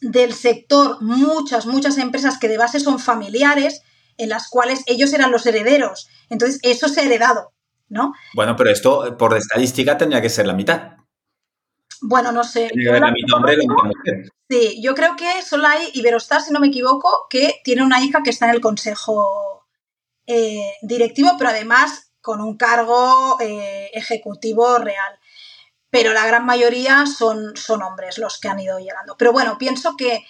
del sector muchas, muchas empresas que de base son familiares, en las cuales ellos eran los herederos. Entonces, eso se ha heredado, ¿no? Bueno, pero esto por estadística tendría que ser la mitad. Bueno, no sé. la mitad hombre la mitad mujer. Sí, yo creo que solo hay Iberostar, si no me equivoco, que tiene una hija que está en el consejo eh, directivo, pero además con un cargo eh, ejecutivo real pero la gran mayoría son, son hombres los que han ido llegando. Pero bueno, pienso que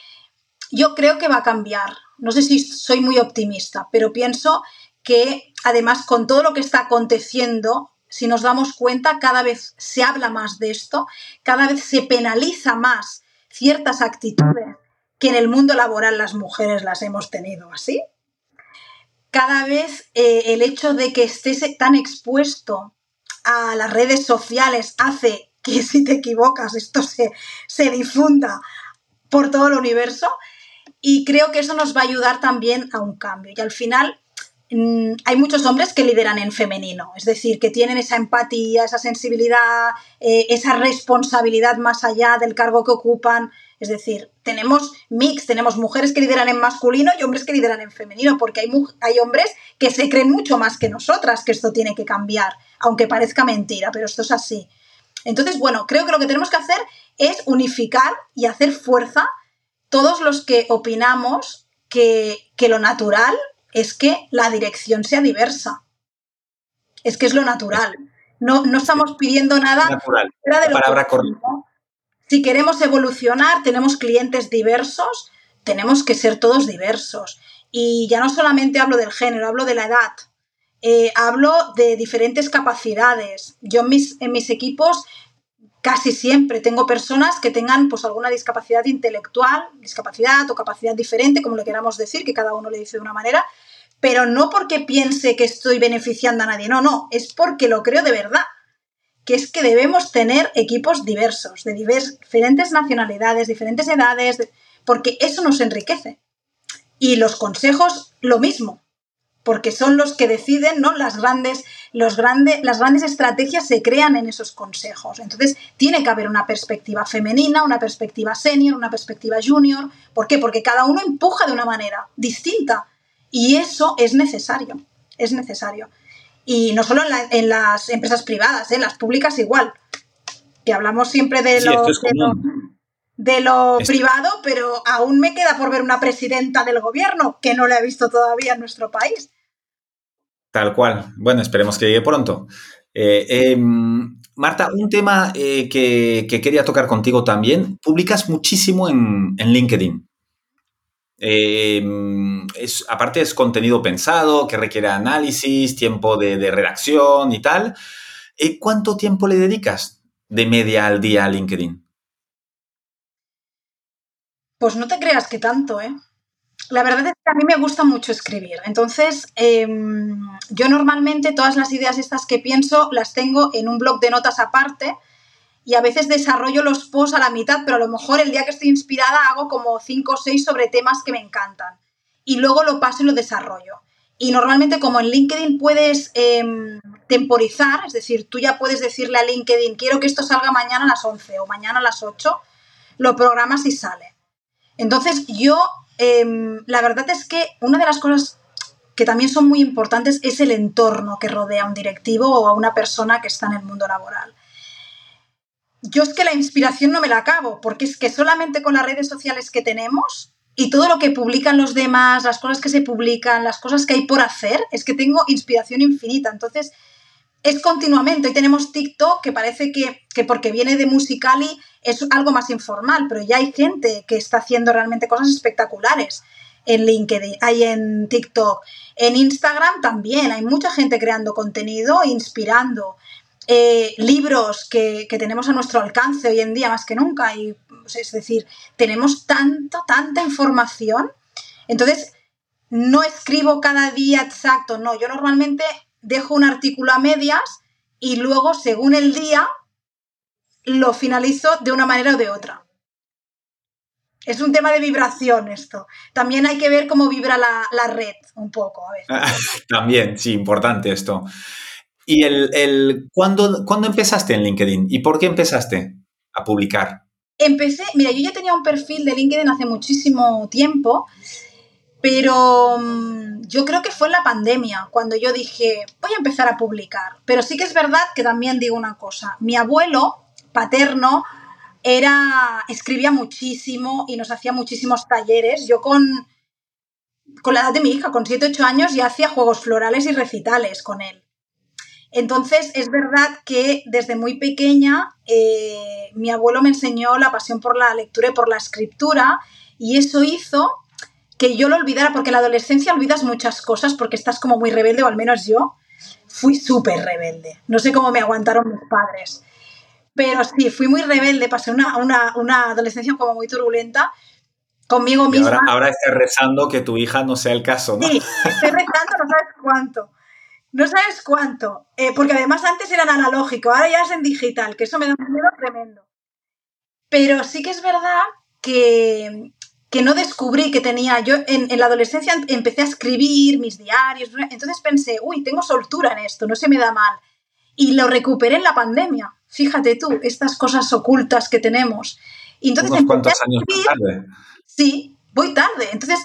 yo creo que va a cambiar. No sé si soy muy optimista, pero pienso que además con todo lo que está aconteciendo, si nos damos cuenta, cada vez se habla más de esto, cada vez se penaliza más ciertas actitudes que en el mundo laboral las mujeres las hemos tenido así. Cada vez eh, el hecho de que estés tan expuesto a las redes sociales hace que *laughs* si te equivocas esto se, se difunda por todo el universo. Y creo que eso nos va a ayudar también a un cambio. Y al final mm, hay muchos hombres que lideran en femenino, es decir, que tienen esa empatía, esa sensibilidad, eh, esa responsabilidad más allá del cargo que ocupan. Es decir, tenemos mix, tenemos mujeres que lideran en masculino y hombres que lideran en femenino, porque hay, hay hombres que se creen mucho más que nosotras que esto tiene que cambiar, aunque parezca mentira, pero esto es así. Entonces, bueno, creo que lo que tenemos que hacer es unificar y hacer fuerza todos los que opinamos que, lo natural es que la dirección sea diversa. Es que es lo natural. No, no estamos pidiendo nada natural. de palabra correcta. Si queremos evolucionar, tenemos clientes diversos, tenemos que ser todos diversos. Y ya no solamente hablo del género, hablo de la edad, eh, hablo de diferentes capacidades. Yo en mis, en mis equipos casi siempre tengo personas que tengan pues alguna discapacidad intelectual, discapacidad o capacidad diferente, como le queramos decir, que cada uno le dice de una manera, pero no porque piense que estoy beneficiando a nadie, no, no, es porque lo creo de verdad, que es que debemos tener equipos diversos, de diferentes nacionalidades, diferentes edades, porque eso nos enriquece. Y los consejos, lo mismo porque son los que deciden, ¿no? Las grandes, los grandes, las grandes estrategias se crean en esos consejos. Entonces, tiene que haber una perspectiva femenina, una perspectiva senior, una perspectiva junior. ¿Por qué? Porque cada uno empuja de una manera distinta. Y eso es necesario. Es necesario. Y no solo en, las empresas privadas, en ¿eh? las públicas igual. Que hablamos siempre de lo, de lo, privado, pero aún me queda por ver una presidenta del gobierno que no la he visto todavía en nuestro país. Tal cual. Bueno, esperemos que llegue pronto. Eh, em, Marta, un tema eh, que, quería tocar contigo también. Publicas muchísimo en, LinkedIn. Em, es, aparte es contenido pensado, que requiere análisis, tiempo de, redacción y tal. Eh, ¿Cuánto tiempo le dedicas de media al día a LinkedIn? Pues no te creas que tanto, ¿eh? La verdad es que a mí me gusta mucho escribir. Entonces, em, yo normalmente todas las ideas estas que pienso las tengo en un blog de notas aparte y a veces desarrollo los posts a la mitad, pero a lo mejor el día que estoy inspirada hago como cinco o seis sobre temas que me encantan. Y luego lo paso y lo desarrollo. Y normalmente como en LinkedIn puedes em, temporizar, es decir, tú ya puedes decirle a LinkedIn, quiero que esto salga mañana a las 11 o mañana a las 8, lo programas y sale. Entonces yo Em, la verdad es que una de las cosas que también son muy importantes es el entorno que rodea a un directivo o a una persona que está en el mundo laboral. Yo es que la inspiración no me la acabo, porque es que solamente con las redes sociales que tenemos y todo lo que publican los demás, las cosas que se publican, las cosas que hay por hacer, es que tengo inspiración infinita. Entonces, es continuamente. Hoy tenemos TikTok, que parece que, que, porque viene de Musicali es algo más informal, pero ya hay gente que está haciendo realmente cosas espectaculares en LinkedIn, hay en TikTok, en Instagram también, hay mucha gente creando contenido, inspirando. Eh, libros que, que, tenemos a nuestro alcance hoy en día más que nunca, y, pues, es decir, tenemos tanto, tanta información. Entonces, no escribo cada día exacto, no, yo normalmente dejo un artículo a medias y luego, según el día, lo finalizo de una manera o de otra. Es un tema de vibración esto. También hay que ver cómo vibra la, red un poco a. *laughs* También, sí, importante esto. ¿Y el, ¿cuándo, empezaste en LinkedIn? ¿Y por qué empezaste? a publicar? Empecé, mira, yo ya tenía un perfil de LinkedIn hace muchísimo tiempo, pero mm, yo creo que fue en la pandemia cuando yo dije, voy a empezar a publicar. Pero sí que es verdad que también digo una cosa, mi abuelo paterno era escribía muchísimo y nos hacía muchísimos talleres. Yo con con la edad de mi hija, con 7, 8 años, ya hacía juegos florales y recitales con él. Entonces, es verdad que desde muy pequeña eh, mi abuelo me enseñó la pasión por la lectura y por la escritura y eso hizo que yo lo olvidara, porque en la adolescencia olvidas muchas cosas porque estás como muy rebelde, o al menos yo fui súper rebelde. No sé cómo me aguantaron mis padres. Pero sí, fui muy rebelde, pasé una, una, una adolescencia como muy turbulenta conmigo misma. ahora, ahora estás rezando que tu hija no sea el caso, ¿no? Sí, estoy rezando no sabes cuánto. No sabes cuánto. Eh, porque además antes era en analógico, ahora ya es en digital, que eso me da un miedo tremendo. Pero sí que es verdad que, que no descubrí que tenía. Yo en, en, la adolescencia empecé a escribir mis diarios, entonces pensé, uy, tengo soltura en esto, no se me da mal. Y lo recuperé en la pandemia. Fíjate tú, estas cosas ocultas que tenemos. Y entonces Unos cuantos años tarde. Sí, voy tarde. Entonces,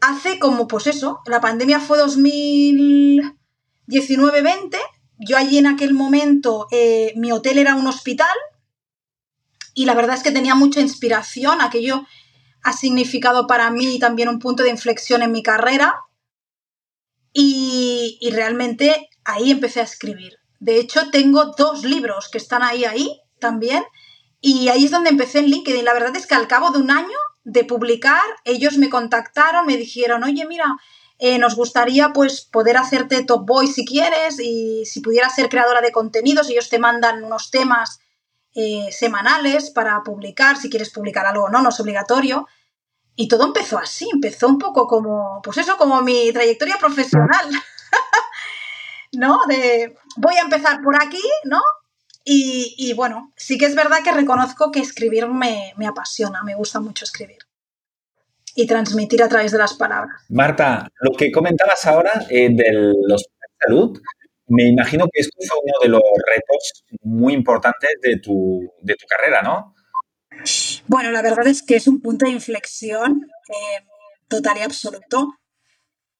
hace como, pues eso, la pandemia fue 2019-20. Yo allí en aquel momento, eh, mi hotel era un hospital y la verdad es que tenía mucha inspiración. Aquello ha significado para mí también un punto de inflexión en mi carrera y, realmente ahí empecé a escribir. De hecho, tengo dos libros que están ahí, ahí también. Y ahí es donde empecé en LinkedIn. La verdad es que al cabo de un año de publicar, ellos me contactaron, me dijeron, oye, mira, eh, nos gustaría pues poder hacerte top boy si quieres y si pudieras ser creadora de contenidos, ellos te mandan unos temas eh, semanales para publicar, si quieres publicar algo o no, no es obligatorio. Y todo empezó así, empezó un poco como, pues eso, como mi trayectoria profesional, *laughs* ¿no? De voy a empezar por aquí, ¿no? Y, y, bueno, sí que es verdad que reconozco que escribir me, me, apasiona, me gusta mucho escribir y transmitir a través de las palabras. Marta, lo que comentabas ahora eh, de los salud, me imagino que esto fue uno de los retos muy importantes de tu, de tu carrera, ¿no? Bueno, la verdad es que es un punto de inflexión eh, total y absoluto.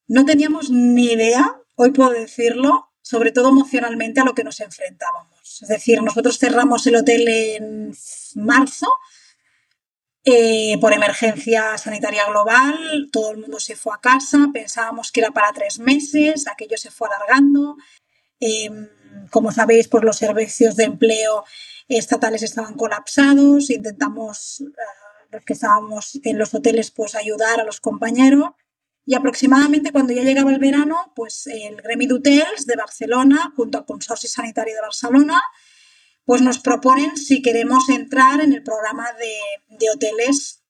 No teníamos ni idea, hoy puedo decirlo, sobre todo emocionalmente, a lo que nos enfrentábamos. Es decir, nosotros cerramos el hotel en marzo eh, por emergencia sanitaria global, todo el mundo se fue a casa, pensábamos que era para tres meses, aquello se fue alargando. Eh, como sabéis, por los servicios de empleo estatales estaban colapsados, intentamos, eh, los que estábamos en los hoteles, pues ayudar a los compañeros. Y aproximadamente cuando ya llegaba el verano, pues el Gremi d'Hotels de Barcelona, junto al Consorci Sanitari de Barcelona, pues nos proponen si queremos entrar en el programa de, de hoteles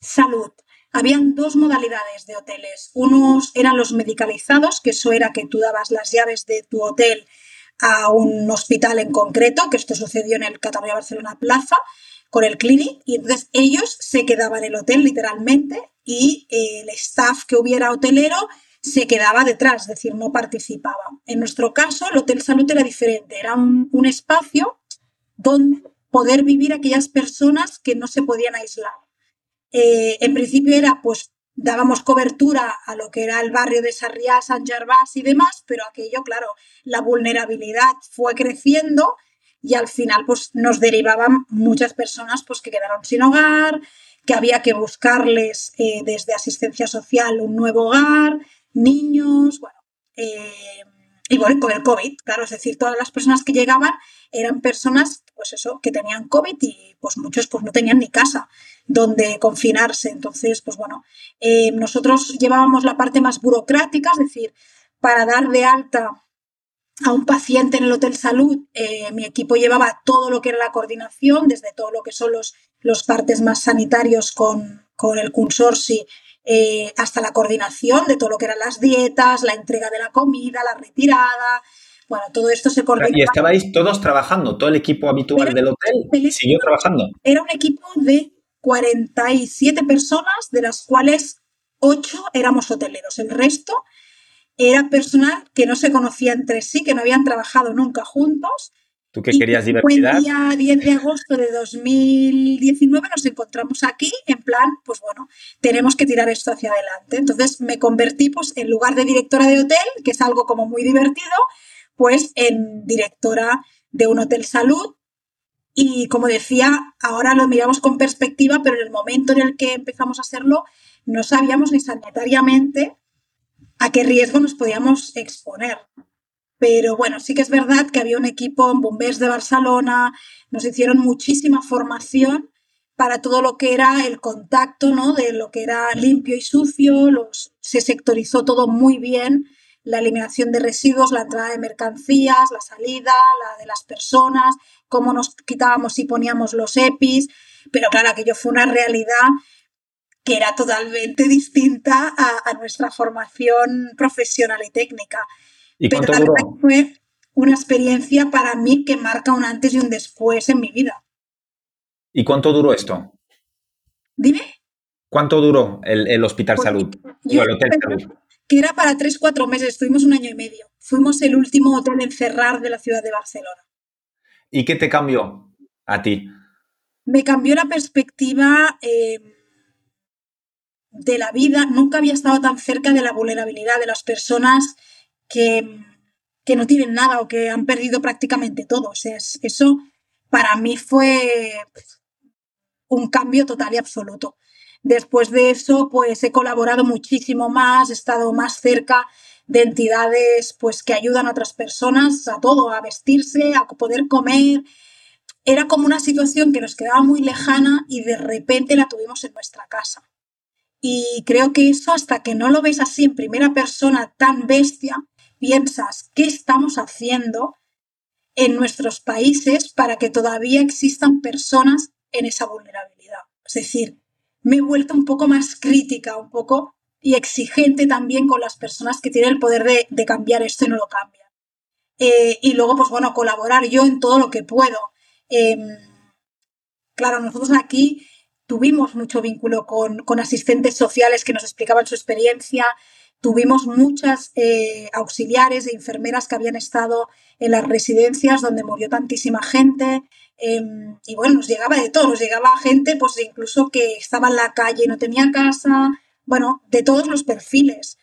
salud. Habían dos modalidades de hoteles. Unos eran los medicalizados, que eso era que tú dabas las llaves de tu hotel a un hospital en concreto, que esto sucedió en el Cataluña Barcelona Plaza, con el clinic, y entonces ellos se quedaban en el hotel literalmente y el staff que hubiera hotelero se quedaba detrás, es decir, no participaba. En nuestro caso, el Hotel Salud era diferente, era un, un espacio donde poder vivir aquellas personas que no se podían aislar. Eh, en principio era, pues, dábamos cobertura a lo que era el barrio de Sarriá, San Gervás y demás, pero aquello, claro, la vulnerabilidad fue creciendo y al final, pues, nos derivaban muchas personas, pues, que quedaron sin hogar, que había que buscarles eh, desde asistencia social un nuevo hogar, niños, bueno, eh, y bueno, con el COVID, claro, es decir, todas las personas que llegaban eran personas, pues eso, que tenían COVID y pues muchos pues no tenían ni casa donde confinarse. Entonces, pues bueno, eh, nosotros llevábamos la parte más burocrática, es decir, para dar de alta a un paciente en el Hotel Salud, eh, mi equipo llevaba todo lo que era la coordinación, desde todo lo que son los, los partes más sanitarios con, con el consorci eh, hasta la coordinación de todo lo que eran las dietas, la entrega de la comida, la retirada. Bueno, todo esto se coordinaba. Y estabais todos trabajando, todo el equipo habitual Pero del hotel el siguió trabajando. Era un equipo de 47 personas, de las cuales 8 éramos hoteleros. El resto era personal que no se conocía entre sí, que no habían trabajado nunca juntos Tú que querías diversidad. El día 10 de agosto de 2019 nos encontramos aquí en plan, pues bueno, tenemos que tirar esto hacia adelante. Entonces me convertí, pues en lugar de directora de hotel, que es algo como muy divertido, pues en directora de un hotel salud. Y como decía, ahora lo miramos con perspectiva, pero en el momento en el que empezamos a hacerlo, no sabíamos ni sanitariamente a qué riesgo nos podíamos exponer. Pero bueno, sí que es verdad que había un equipo en Bombers de Barcelona, nos hicieron muchísima formación para todo lo que era el contacto, ¿no? De lo que era limpio y sucio, se sectorizó todo muy bien, la eliminación de residuos, la entrada de mercancías, la salida, la de las personas, cómo nos quitábamos y poníamos los EPIs, pero claro, aquello fue una realidad que era totalmente *laughs* distinta a, a nuestra formación profesional y técnica. ¿Y cuánto duró? Fue una experiencia para mí que marca un antes y un después en mi vida. ¿Y cuánto duró esto? Dime. ¿Cuánto duró el, Hospital pues, Salud? Yo, el Hotel Salud. Que era para tres, cuatro meses, estuvimos un año y medio. Fuimos el último hotel en cerrar de la ciudad de Barcelona. ¿Y qué te cambió a ti? Me cambió la perspectiva eh, de la vida. Nunca había estado tan cerca de la vulnerabilidad de las personas que, no tienen nada o que han perdido prácticamente todo. O sea, eso para mí fue un cambio total y absoluto. Después de eso, pues he colaborado muchísimo más, he estado más cerca de entidades pues que ayudan a otras personas a todo, a vestirse, a poder comer. Era como una situación que nos quedaba muy lejana y de repente la tuvimos en nuestra casa. Y creo que eso hasta que no lo ves así en primera persona tan bestia, piensas qué estamos haciendo en nuestros países para que todavía existan personas en esa vulnerabilidad. Es decir, me he vuelto un poco más crítica, un poco y exigente también con las personas que tienen el poder de, cambiar esto y no lo cambian. Eh, y luego, pues bueno, colaborar yo en todo lo que puedo. Em, claro, nosotros aquí tuvimos mucho vínculo con, con, asistentes sociales que nos explicaban su experiencia, Tuvimos muchas eh, auxiliares e enfermeras que habían estado en las residencias donde murió tantísima gente. Em, y bueno, nos llegaba de todo, nos llegaba gente, pues incluso que estaba en la calle no tenía casa, bueno, de todos los perfiles.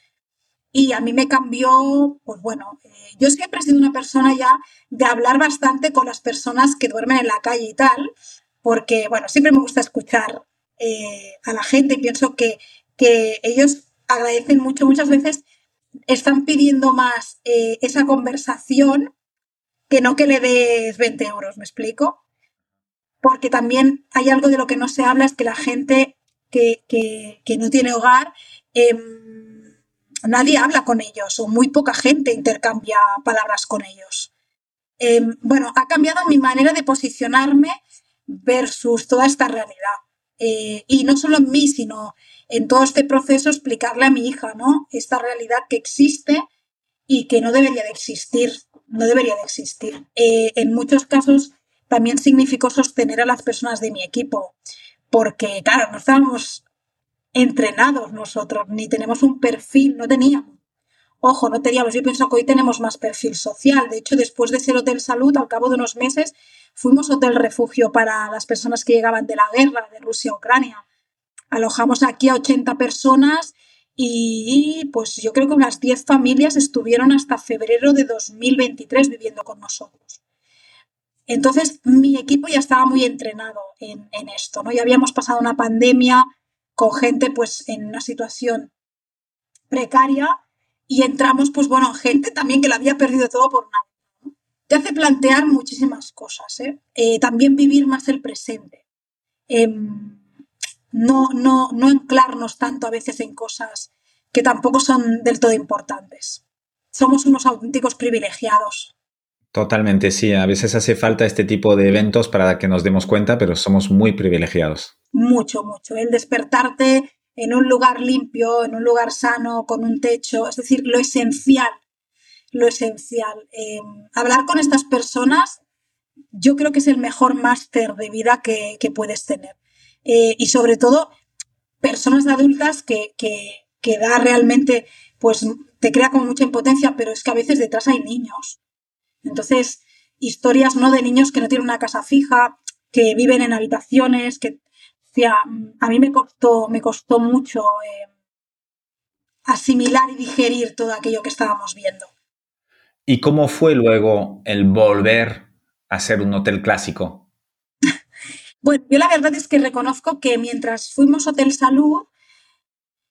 Y a mí me cambió, pues bueno, eh, yo siempre he sido una persona ya de hablar bastante con las personas que duermen en la calle y tal, porque, bueno, siempre me gusta escuchar eh, a la gente y pienso que, que ellos agradecen mucho, muchas veces están pidiendo más eh, esa conversación que no que le des 20 euros, ¿me explico? Porque también hay algo de lo que no se habla, es que la gente que, no tiene hogar, em, nadie habla con ellos o muy poca gente intercambia palabras con ellos. Em, bueno, ha cambiado mi manera de posicionarme versus toda esta realidad. Eh, y no solo en mí, sino en todo este proceso explicarle a mi hija, ¿no? Esta realidad que existe y que no debería de existir, no debería de existir. Eh, en muchos casos también significó sostener a las personas de mi equipo, porque, claro, no estábamos entrenados nosotros, ni tenemos un perfil, no teníamos. Ojo, no teníamos, yo pienso que hoy tenemos más perfil social. De hecho, después de ser Hotel Salud, al cabo de unos meses, fuimos Hotel Refugio para las personas que llegaban de la guerra de Rusia a Ucrania. Alojamos aquí a 80 personas y pues yo creo que unas 10 familias estuvieron hasta febrero de 2023 viviendo con nosotros. Entonces mi equipo ya estaba muy entrenado en, esto, ¿no? Ya habíamos pasado una pandemia con gente pues en una situación precaria y entramos pues bueno, gente también que la había perdido todo por nada. Te hace plantear muchísimas cosas, ¿eh? Eh, también vivir más el presente. Em, no, no, no anclarnos tanto a veces en cosas que tampoco son del todo importantes. Somos unos auténticos privilegiados. Totalmente, sí. A veces hace falta este tipo de eventos para que nos demos cuenta, pero somos muy privilegiados. Mucho, mucho. El despertarte en un lugar limpio, en un lugar sano, con un techo, es decir, lo esencial, lo esencial. Eh, hablar con estas personas, yo creo que es el mejor máster de vida que puedes tener. Eh, y sobre todo personas adultas que, que, da realmente, pues te crea como mucha impotencia, pero es que a veces detrás hay niños. Entonces, historias no de niños que no tienen una casa fija, que viven en habitaciones, que a mí me costó, me costó mucho eh, asimilar y digerir todo aquello que estábamos viendo. ¿Y cómo fue luego el volver a ser un hotel clásico? Bueno, yo la verdad es que reconozco que mientras fuimos Hotel Salud,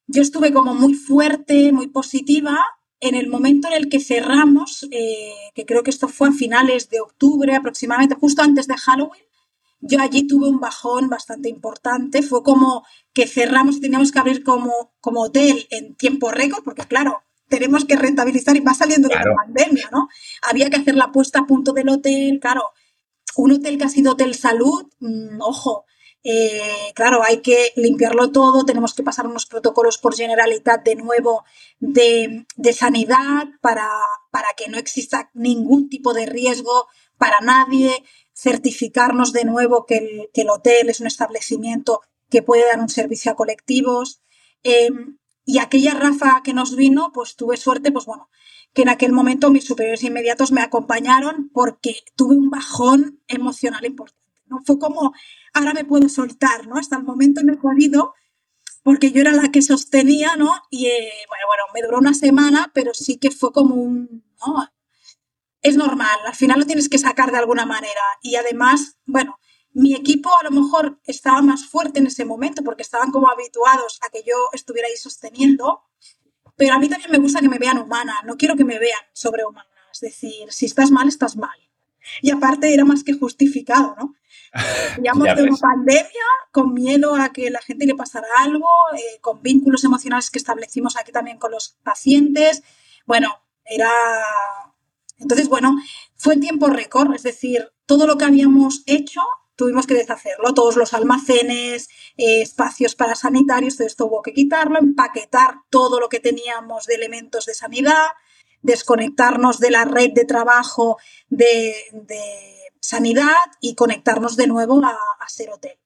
yo estuve como muy fuerte, muy positiva. En el momento en el que cerramos, eh, que creo que esto fue a finales de octubre aproximadamente, justo antes de Halloween, yo allí tuve un bajón bastante importante. Fue como que cerramos y teníamos que abrir como, como hotel en tiempo récord, porque claro, tenemos que rentabilizar y va saliendo de la pandemia, ¿no? Había que hacer la puesta a punto del hotel, claro. Un hotel que ha sido hotel salud, mm, ojo, eh, claro, hay que limpiarlo todo, tenemos que pasar unos protocolos por generalidad de nuevo de, de sanidad para, para que no exista ningún tipo de riesgo para nadie certificarnos de nuevo que el, hotel es un establecimiento que puede dar un servicio a colectivos. Em, y aquella Rafa que nos vino, pues tuve suerte, pues bueno, que en aquel momento mis superiores inmediatos me acompañaron porque tuve un bajón emocional importante. ¿no? Fue como, ahora me puedo soltar, ¿no? Hasta el momento no he podido, porque yo era la que sostenía, ¿no? Y eh, bueno, bueno, me duró una semana, pero sí que fue como un, ¿no? es normal, al final lo tienes que sacar de alguna manera. Y además, bueno, mi equipo a lo mejor estaba más fuerte en ese momento porque estaban como habituados a que yo estuviera ahí sosteniendo, pero a mí también me gusta que me vean humana, no quiero que me vean sobrehumana, es decir, si estás mal, estás mal. Y aparte era más que justificado, ¿no? *laughs* Veníamos de una pandemia con miedo a que la gente le pasara algo, eh, con vínculos emocionales que establecimos aquí también con los pacientes. Bueno, era entonces, bueno, fue en tiempo récord, es decir, todo lo que habíamos hecho tuvimos que deshacerlo, todos los almacenes, eh, espacios para sanitarios, todo esto hubo que quitarlo, empaquetar todo lo que teníamos de elementos de sanidad, desconectarnos de la red de trabajo de, sanidad y conectarnos de nuevo a, a ser hotel.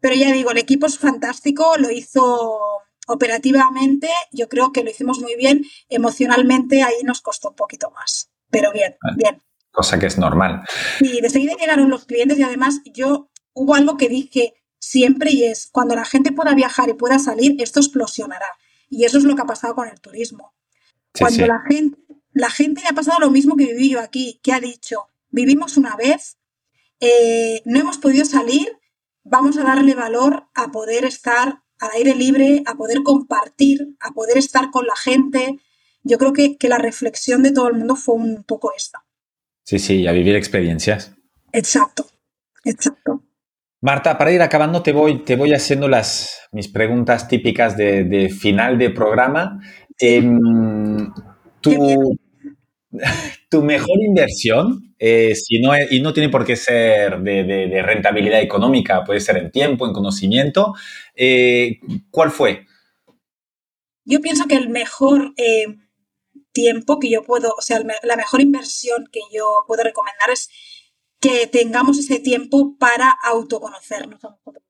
Pero ya digo, el equipo es fantástico, lo hizo operativamente, yo creo que lo hicimos muy bien, emocionalmente ahí nos costó un poquito más pero bien, ah, bien. Cosa que es normal. Y de seguida llegaron los clientes y además yo hubo algo que dije siempre y es, cuando la gente pueda viajar y pueda salir, esto explosionará. Y eso es lo que ha pasado con el turismo. cuando la gente, la gente le ha pasado lo mismo que viví yo aquí, que ha dicho, vivimos una vez, eh, no hemos podido salir, vamos a darle valor a poder estar al aire libre, a poder compartir, a poder estar con la gente, yo creo que, la reflexión de todo el mundo fue un poco esta. Sí, sí, a vivir experiencias. Exacto, exacto. Marta, para ir acabando, te voy, te voy haciendo las, mis preguntas típicas de, final de programa. Em, *laughs* tu, mejor inversión, eh, si no, y no tiene por qué ser de, rentabilidad económica, puede ser en tiempo, en conocimiento, eh, ¿cuál fue? Yo pienso que el mejor eh, tiempo que yo puedo, o sea, la mejor inversión que yo puedo recomendar es que tengamos ese tiempo para autoconocernos a nosotros.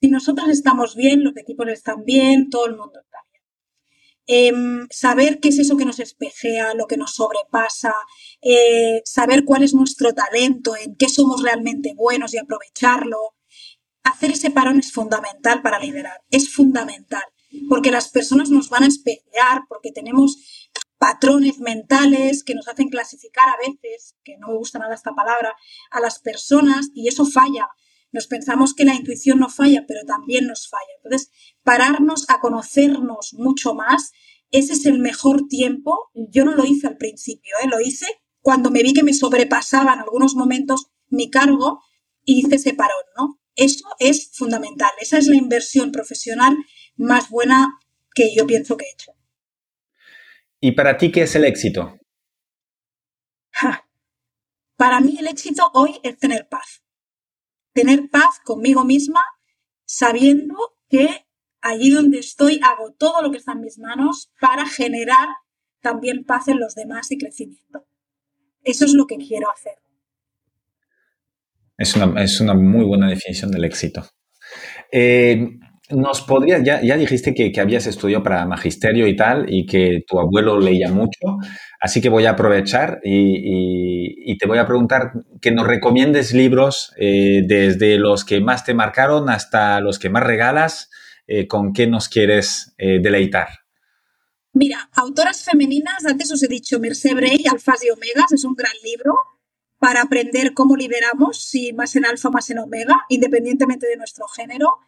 Si nosotros estamos bien, los equipos están bien, todo el mundo está bien. Em, saber qué es eso que nos espejea, lo que nos sobrepasa, eh, saber cuál es nuestro talento, en qué somos realmente buenos y aprovecharlo. Hacer ese parón es fundamental para liderar, es fundamental, porque las personas nos van a espejear, porque tenemos patrones mentales que nos hacen clasificar a veces, que no me gusta nada esta palabra, a las personas y eso falla. Nos pensamos que la intuición no falla, pero también nos falla. Entonces, pararnos a conocernos mucho más, ese es el mejor tiempo. Yo no lo hice al principio, ¿eh? lo hice cuando me vi que me sobrepasaba en algunos momentos mi cargo y hice ese parón, ¿no? Eso es fundamental. Esa es la inversión profesional más buena que yo pienso que he hecho. ¿Y para ti qué es el éxito? Para mí el éxito hoy es tener paz. Tener paz conmigo misma, sabiendo que allí donde estoy hago todo lo que está en mis manos para generar también paz en los demás y crecimiento. Eso es lo que quiero hacer. Es una, muy buena definición del éxito. Eh, nos podría, ya, ya dijiste que, que, habías estudiado para magisterio y tal, y que tu abuelo leía mucho, así que voy a aprovechar y, te voy a preguntar que nos recomiendes libros eh, desde los que más te marcaron hasta los que más regalas, eh, con qué nos quieres eh, deleitar. Mira, autoras femeninas, antes os he dicho Merced Bray, Alfas y Omegas, es un gran libro para aprender cómo lideramos, si más en alfa, más en omega, independientemente de nuestro género.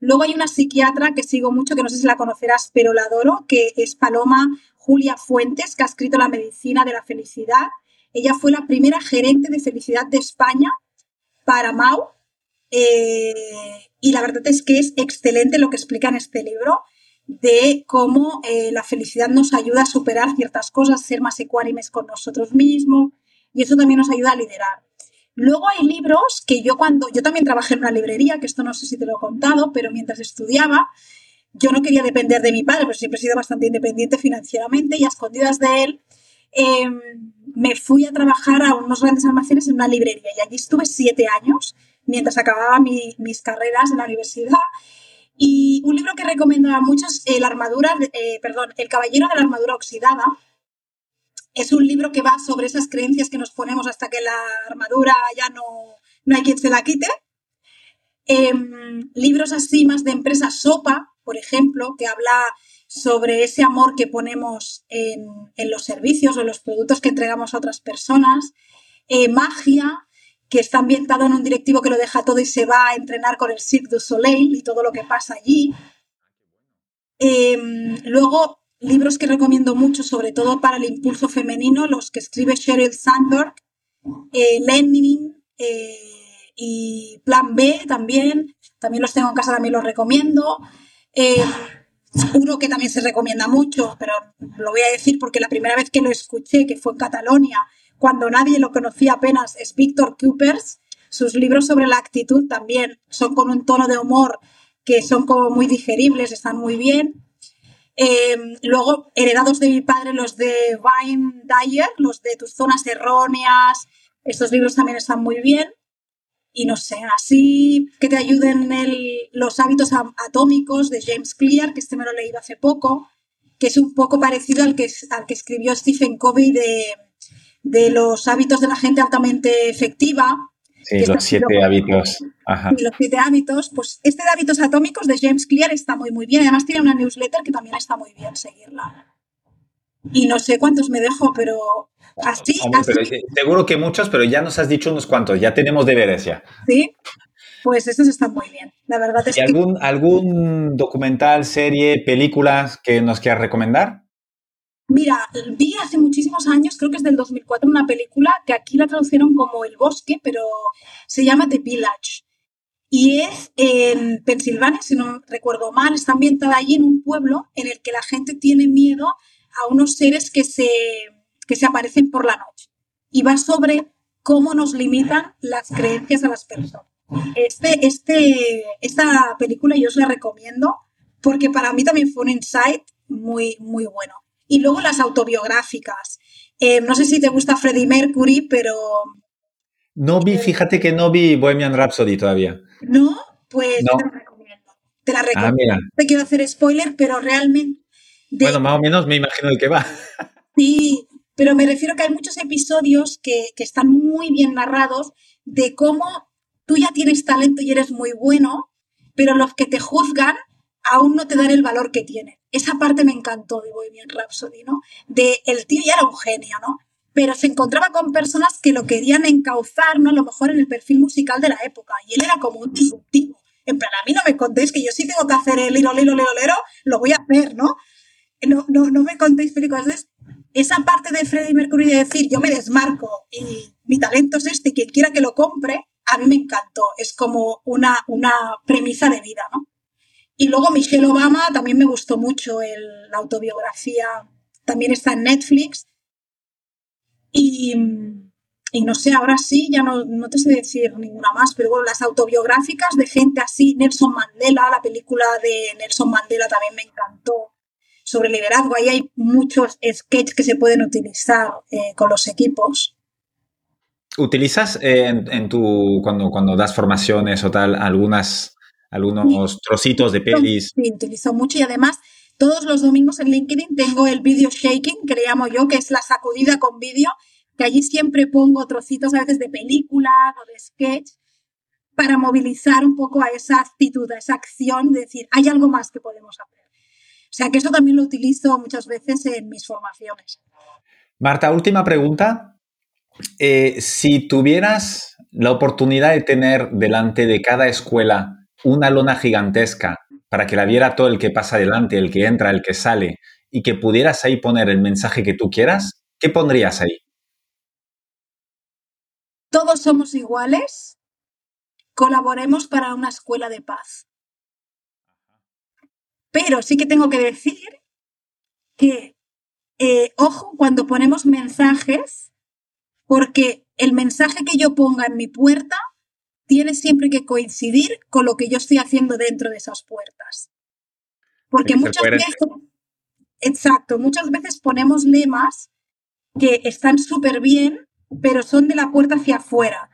Luego hay una psiquiatra que sigo mucho, que no sé si la conocerás, pero la adoro, que es Paloma Julia Fuentes, que ha escrito La medicina de la felicidad. Ella fue la primera gerente de felicidad de España para Mau. Eh, y la verdad es que es excelente lo que explica en este libro de cómo eh, la felicidad nos ayuda a superar ciertas cosas, ser más ecuánimes con nosotros mismos, y eso también nos ayuda a liderar. Luego hay libros que yo cuando, yo también trabajé en una librería, que esto no sé si te lo he contado, pero mientras estudiaba, yo no quería depender de mi padre, pero siempre he sido bastante independiente financieramente y a escondidas de él, em, me fui a trabajar a unos grandes almacenes en una librería y allí estuve siete años mientras acababa mis carreras en la universidad. Y un libro que recomiendo a muchos, la armadura, eh, perdón, El caballero de la armadura oxidada, es un libro que va sobre esas creencias que nos ponemos hasta que la armadura ya no, no hay quien se la quite. Em, libros así más de empresa Sopa, por ejemplo, que habla sobre ese amor que ponemos en, los servicios o en los productos que entregamos a otras personas. Eh, magia, que está ambientado en un directivo que lo deja todo y se va a entrenar con el Cirque du Soleil y todo lo que pasa allí. Em, luego, libros que recomiendo mucho, sobre todo para el impulso femenino, los que escribe Sheryl Sandberg, eh, Lenin eh, y Plan B también, también los tengo en casa, también los recomiendo. Eh, uno que también se recomienda mucho, pero lo voy a decir porque la primera vez que lo escuché, que fue en Catalonia, cuando nadie lo conocía apenas, es Víctor Coopers. Sus libros sobre la actitud también son con un tono de humor que son como muy digeribles, están muy bien. Em, luego, heredados de mi padre, los de Vine Dyer, los de Tus Zonas Erróneas. Estos libros también están muy bien. Y no sé, así que te ayuden los hábitos atómicos de James Clear, que este me lo he leído hace poco, que es un poco parecido al que, al que escribió Stephen Covey de, de los hábitos de la gente altamente efectiva, Sí, los siete hábitos. Y los siete hábitos, pues este de hábitos atómicos de James Clear está muy, muy bien. Además tiene una newsletter que también está muy bien seguirla. Y no sé cuántos me dejo, pero así... seguro que muchos, pero ya nos has dicho unos cuantos. Ya tenemos deberes ya. Sí, pues estos están muy bien. La verdad es ¿Y algún, algún documental, serie, películas que nos quieras recomendar? Mira, vi hace muchísimos años, creo que es del 2004, una película que aquí la traducieron como El Bosque, pero se llama The Village. Y es en Pensilvania, si no recuerdo mal, está ambientada allí en un pueblo en el que la gente tiene miedo a unos seres que se, que se aparecen por la noche. Y va sobre cómo nos limitan las creencias a las personas. Este, este, esta película yo os la recomiendo porque para mí también fue un insight muy, muy bueno y luego las autobiográficas. Eh, no sé si te gusta Freddie Mercury, pero... No vi, fíjate que no vi Bohemian Rhapsody todavía. ¿No? Pues te la recomiendo. Te la ah, recomiendo. te quiero hacer spoiler, pero realmente... Bueno, más o menos me imagino el que va. *laughs* Sí, pero me refiero que hay muchos episodios que, que están muy bien narrados de cómo tú ya tienes talento y eres muy bueno, pero los que te juzgan aún no te dan el valor que tienen. Esa parte me encantó de Bohemian Rhapsody, ¿no? De el tío ya era un genio, ¿no? Pero se encontraba con personas que lo querían encauzar, ¿no? A lo mejor en el perfil musical de la época. Y él era como un disruptivo. En plan, a mí no me contéis que yo sí tengo que hacer el lilo, lilo, lilo, lero, lo voy a hacer, ¿no? No, no, no me contéis películas. Entonces, esa parte de Freddie Mercury de decir, yo me desmarco y mi talento es este y quien quiera que lo compre, a mí me encantó. Es como una, una premisa de vida, ¿no? Y luego Michelle Obama también me gustó mucho la autobiografía, también está en Netflix. Y, no sé, ahora sí, ya no, te sé decir ninguna más, pero bueno, las autobiográficas de gente así, Nelson Mandela, la película de Nelson Mandela también me encantó sobre liderazgo. Ahí hay muchos sketches que se pueden utilizar eh, con los equipos. ¿Utilizas eh, en, tu, cuando, cuando das formaciones o tal, algunas algunos trocitos de pelis. Sí, utilizo mucho y además todos los domingos en LinkedIn tengo el video shaking, que le llamo yo, que es la sacudida con vídeo, que allí siempre pongo trocitos a veces de película o de sketch para movilizar un poco a esa actitud, a esa acción de decir, hay algo más que podemos hacer. O sea que eso también lo utilizo muchas veces en mis formaciones. Marta, última pregunta. Eh, si tuvieras la oportunidad de tener delante de cada escuela una lona gigantesca para que la viera todo el que pasa delante, el que entra, el que sale, y que pudieras ahí poner el mensaje que tú quieras, ¿qué pondrías ahí? Todos somos iguales, colaboremos para una escuela de paz. Pero sí que tengo que decir que, eh, ojo, cuando ponemos mensajes, porque el mensaje que yo ponga en mi puerta tiene siempre que coincidir con lo que yo estoy haciendo dentro de esas puertas. Porque muchas veces, exacto, muchas veces ponemos lemas que están súper bien, pero son de la puerta hacia afuera.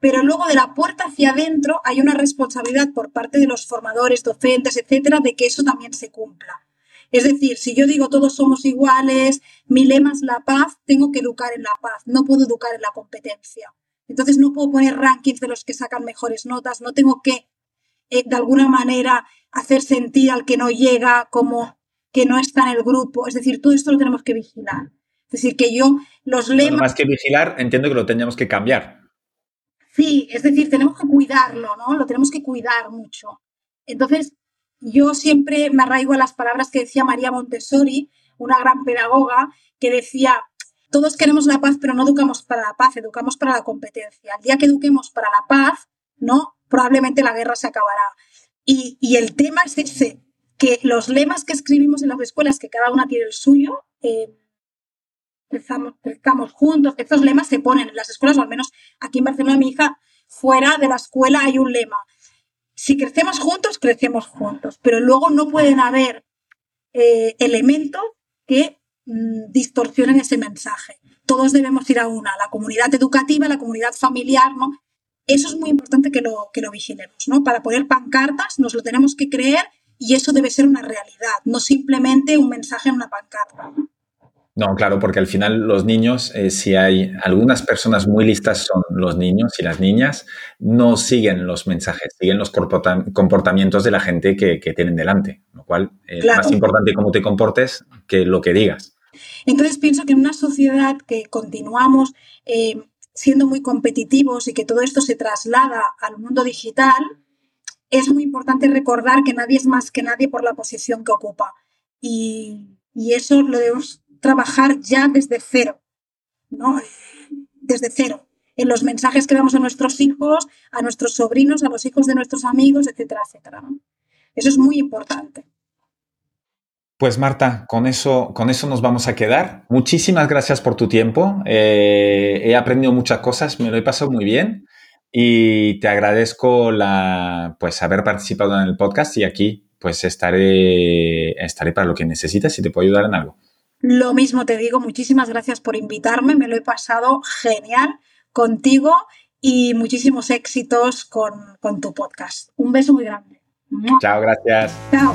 Pero luego de la puerta hacia adentro hay una responsabilidad por parte de los formadores, docentes, etcétera, de que eso también se cumpla. Es decir, si yo digo todos somos iguales, mi lema es la paz, tengo que educar en la paz, no puedo educar en la competencia. Entonces no puedo poner rankings de los que sacan mejores notas, no tengo que eh, de alguna manera hacer sentir al que no llega como que no está en el grupo. Es decir, todo esto lo tenemos que vigilar. Es decir, que yo los lemas... más que vigilar, entiendo que lo tenemos que cambiar. Sí, es decir, tenemos que cuidarlo, ¿no? Lo tenemos que cuidar mucho. Entonces, yo siempre me arraigo a las palabras que decía María Montessori, una gran pedagoga, que decía, todos queremos la paz, pero no educamos para la paz, educamos para la competencia. El día que eduquemos para la paz, ¿no? Probablemente la guerra se acabará. Y, el tema es ese, que los lemas que escribimos en las escuelas, que cada una tiene el suyo, eh, crezcamos, juntos, estos lemas se ponen en las escuelas, o al menos aquí en Barcelona, mi hija, fuera de la escuela hay un lema si crecemos juntos, crecemos juntos, pero luego no pueden haber eh, elementos que mm, distorsionen ese mensaje. Todos debemos ir a una, la comunidad educativa, la comunidad familiar, ¿no? Eso es muy importante que lo, que lo vigilemos, ¿no? Para poner pancartas nos lo tenemos que creer y eso debe ser una realidad, no simplemente un mensaje en una pancarta. No, claro, porque al final los niños, eh, si hay algunas personas muy listas son los niños y las niñas, no siguen los mensajes, siguen los comportamientos de la gente que, tienen delante, lo cual es más importante cómo te comportes que lo que digas. Entonces pienso que en una sociedad que continuamos eh, siendo muy competitivos y que todo esto se traslada al mundo digital, es muy importante recordar que nadie es más que nadie por la posición que ocupa. Y, y eso lo debemos trabajar ya desde cero, ¿no? Desde cero, en los mensajes que damos a nuestros hijos, a nuestros sobrinos, a los hijos de nuestros amigos, etcétera, etcétera. Eso es muy importante. Pues Marta, con eso, con eso nos vamos a quedar. Muchísimas gracias por tu tiempo. Eh, he aprendido muchas cosas, me lo he pasado muy bien y te agradezco la, pues haber participado en el podcast y aquí pues estaré, estaré para lo que necesites y te puedo ayudar en algo. Lo mismo te digo, muchísimas gracias por invitarme, me lo he pasado genial contigo y muchísimos éxitos con, con tu podcast. Un beso muy grande. Chao, gracias. Chao.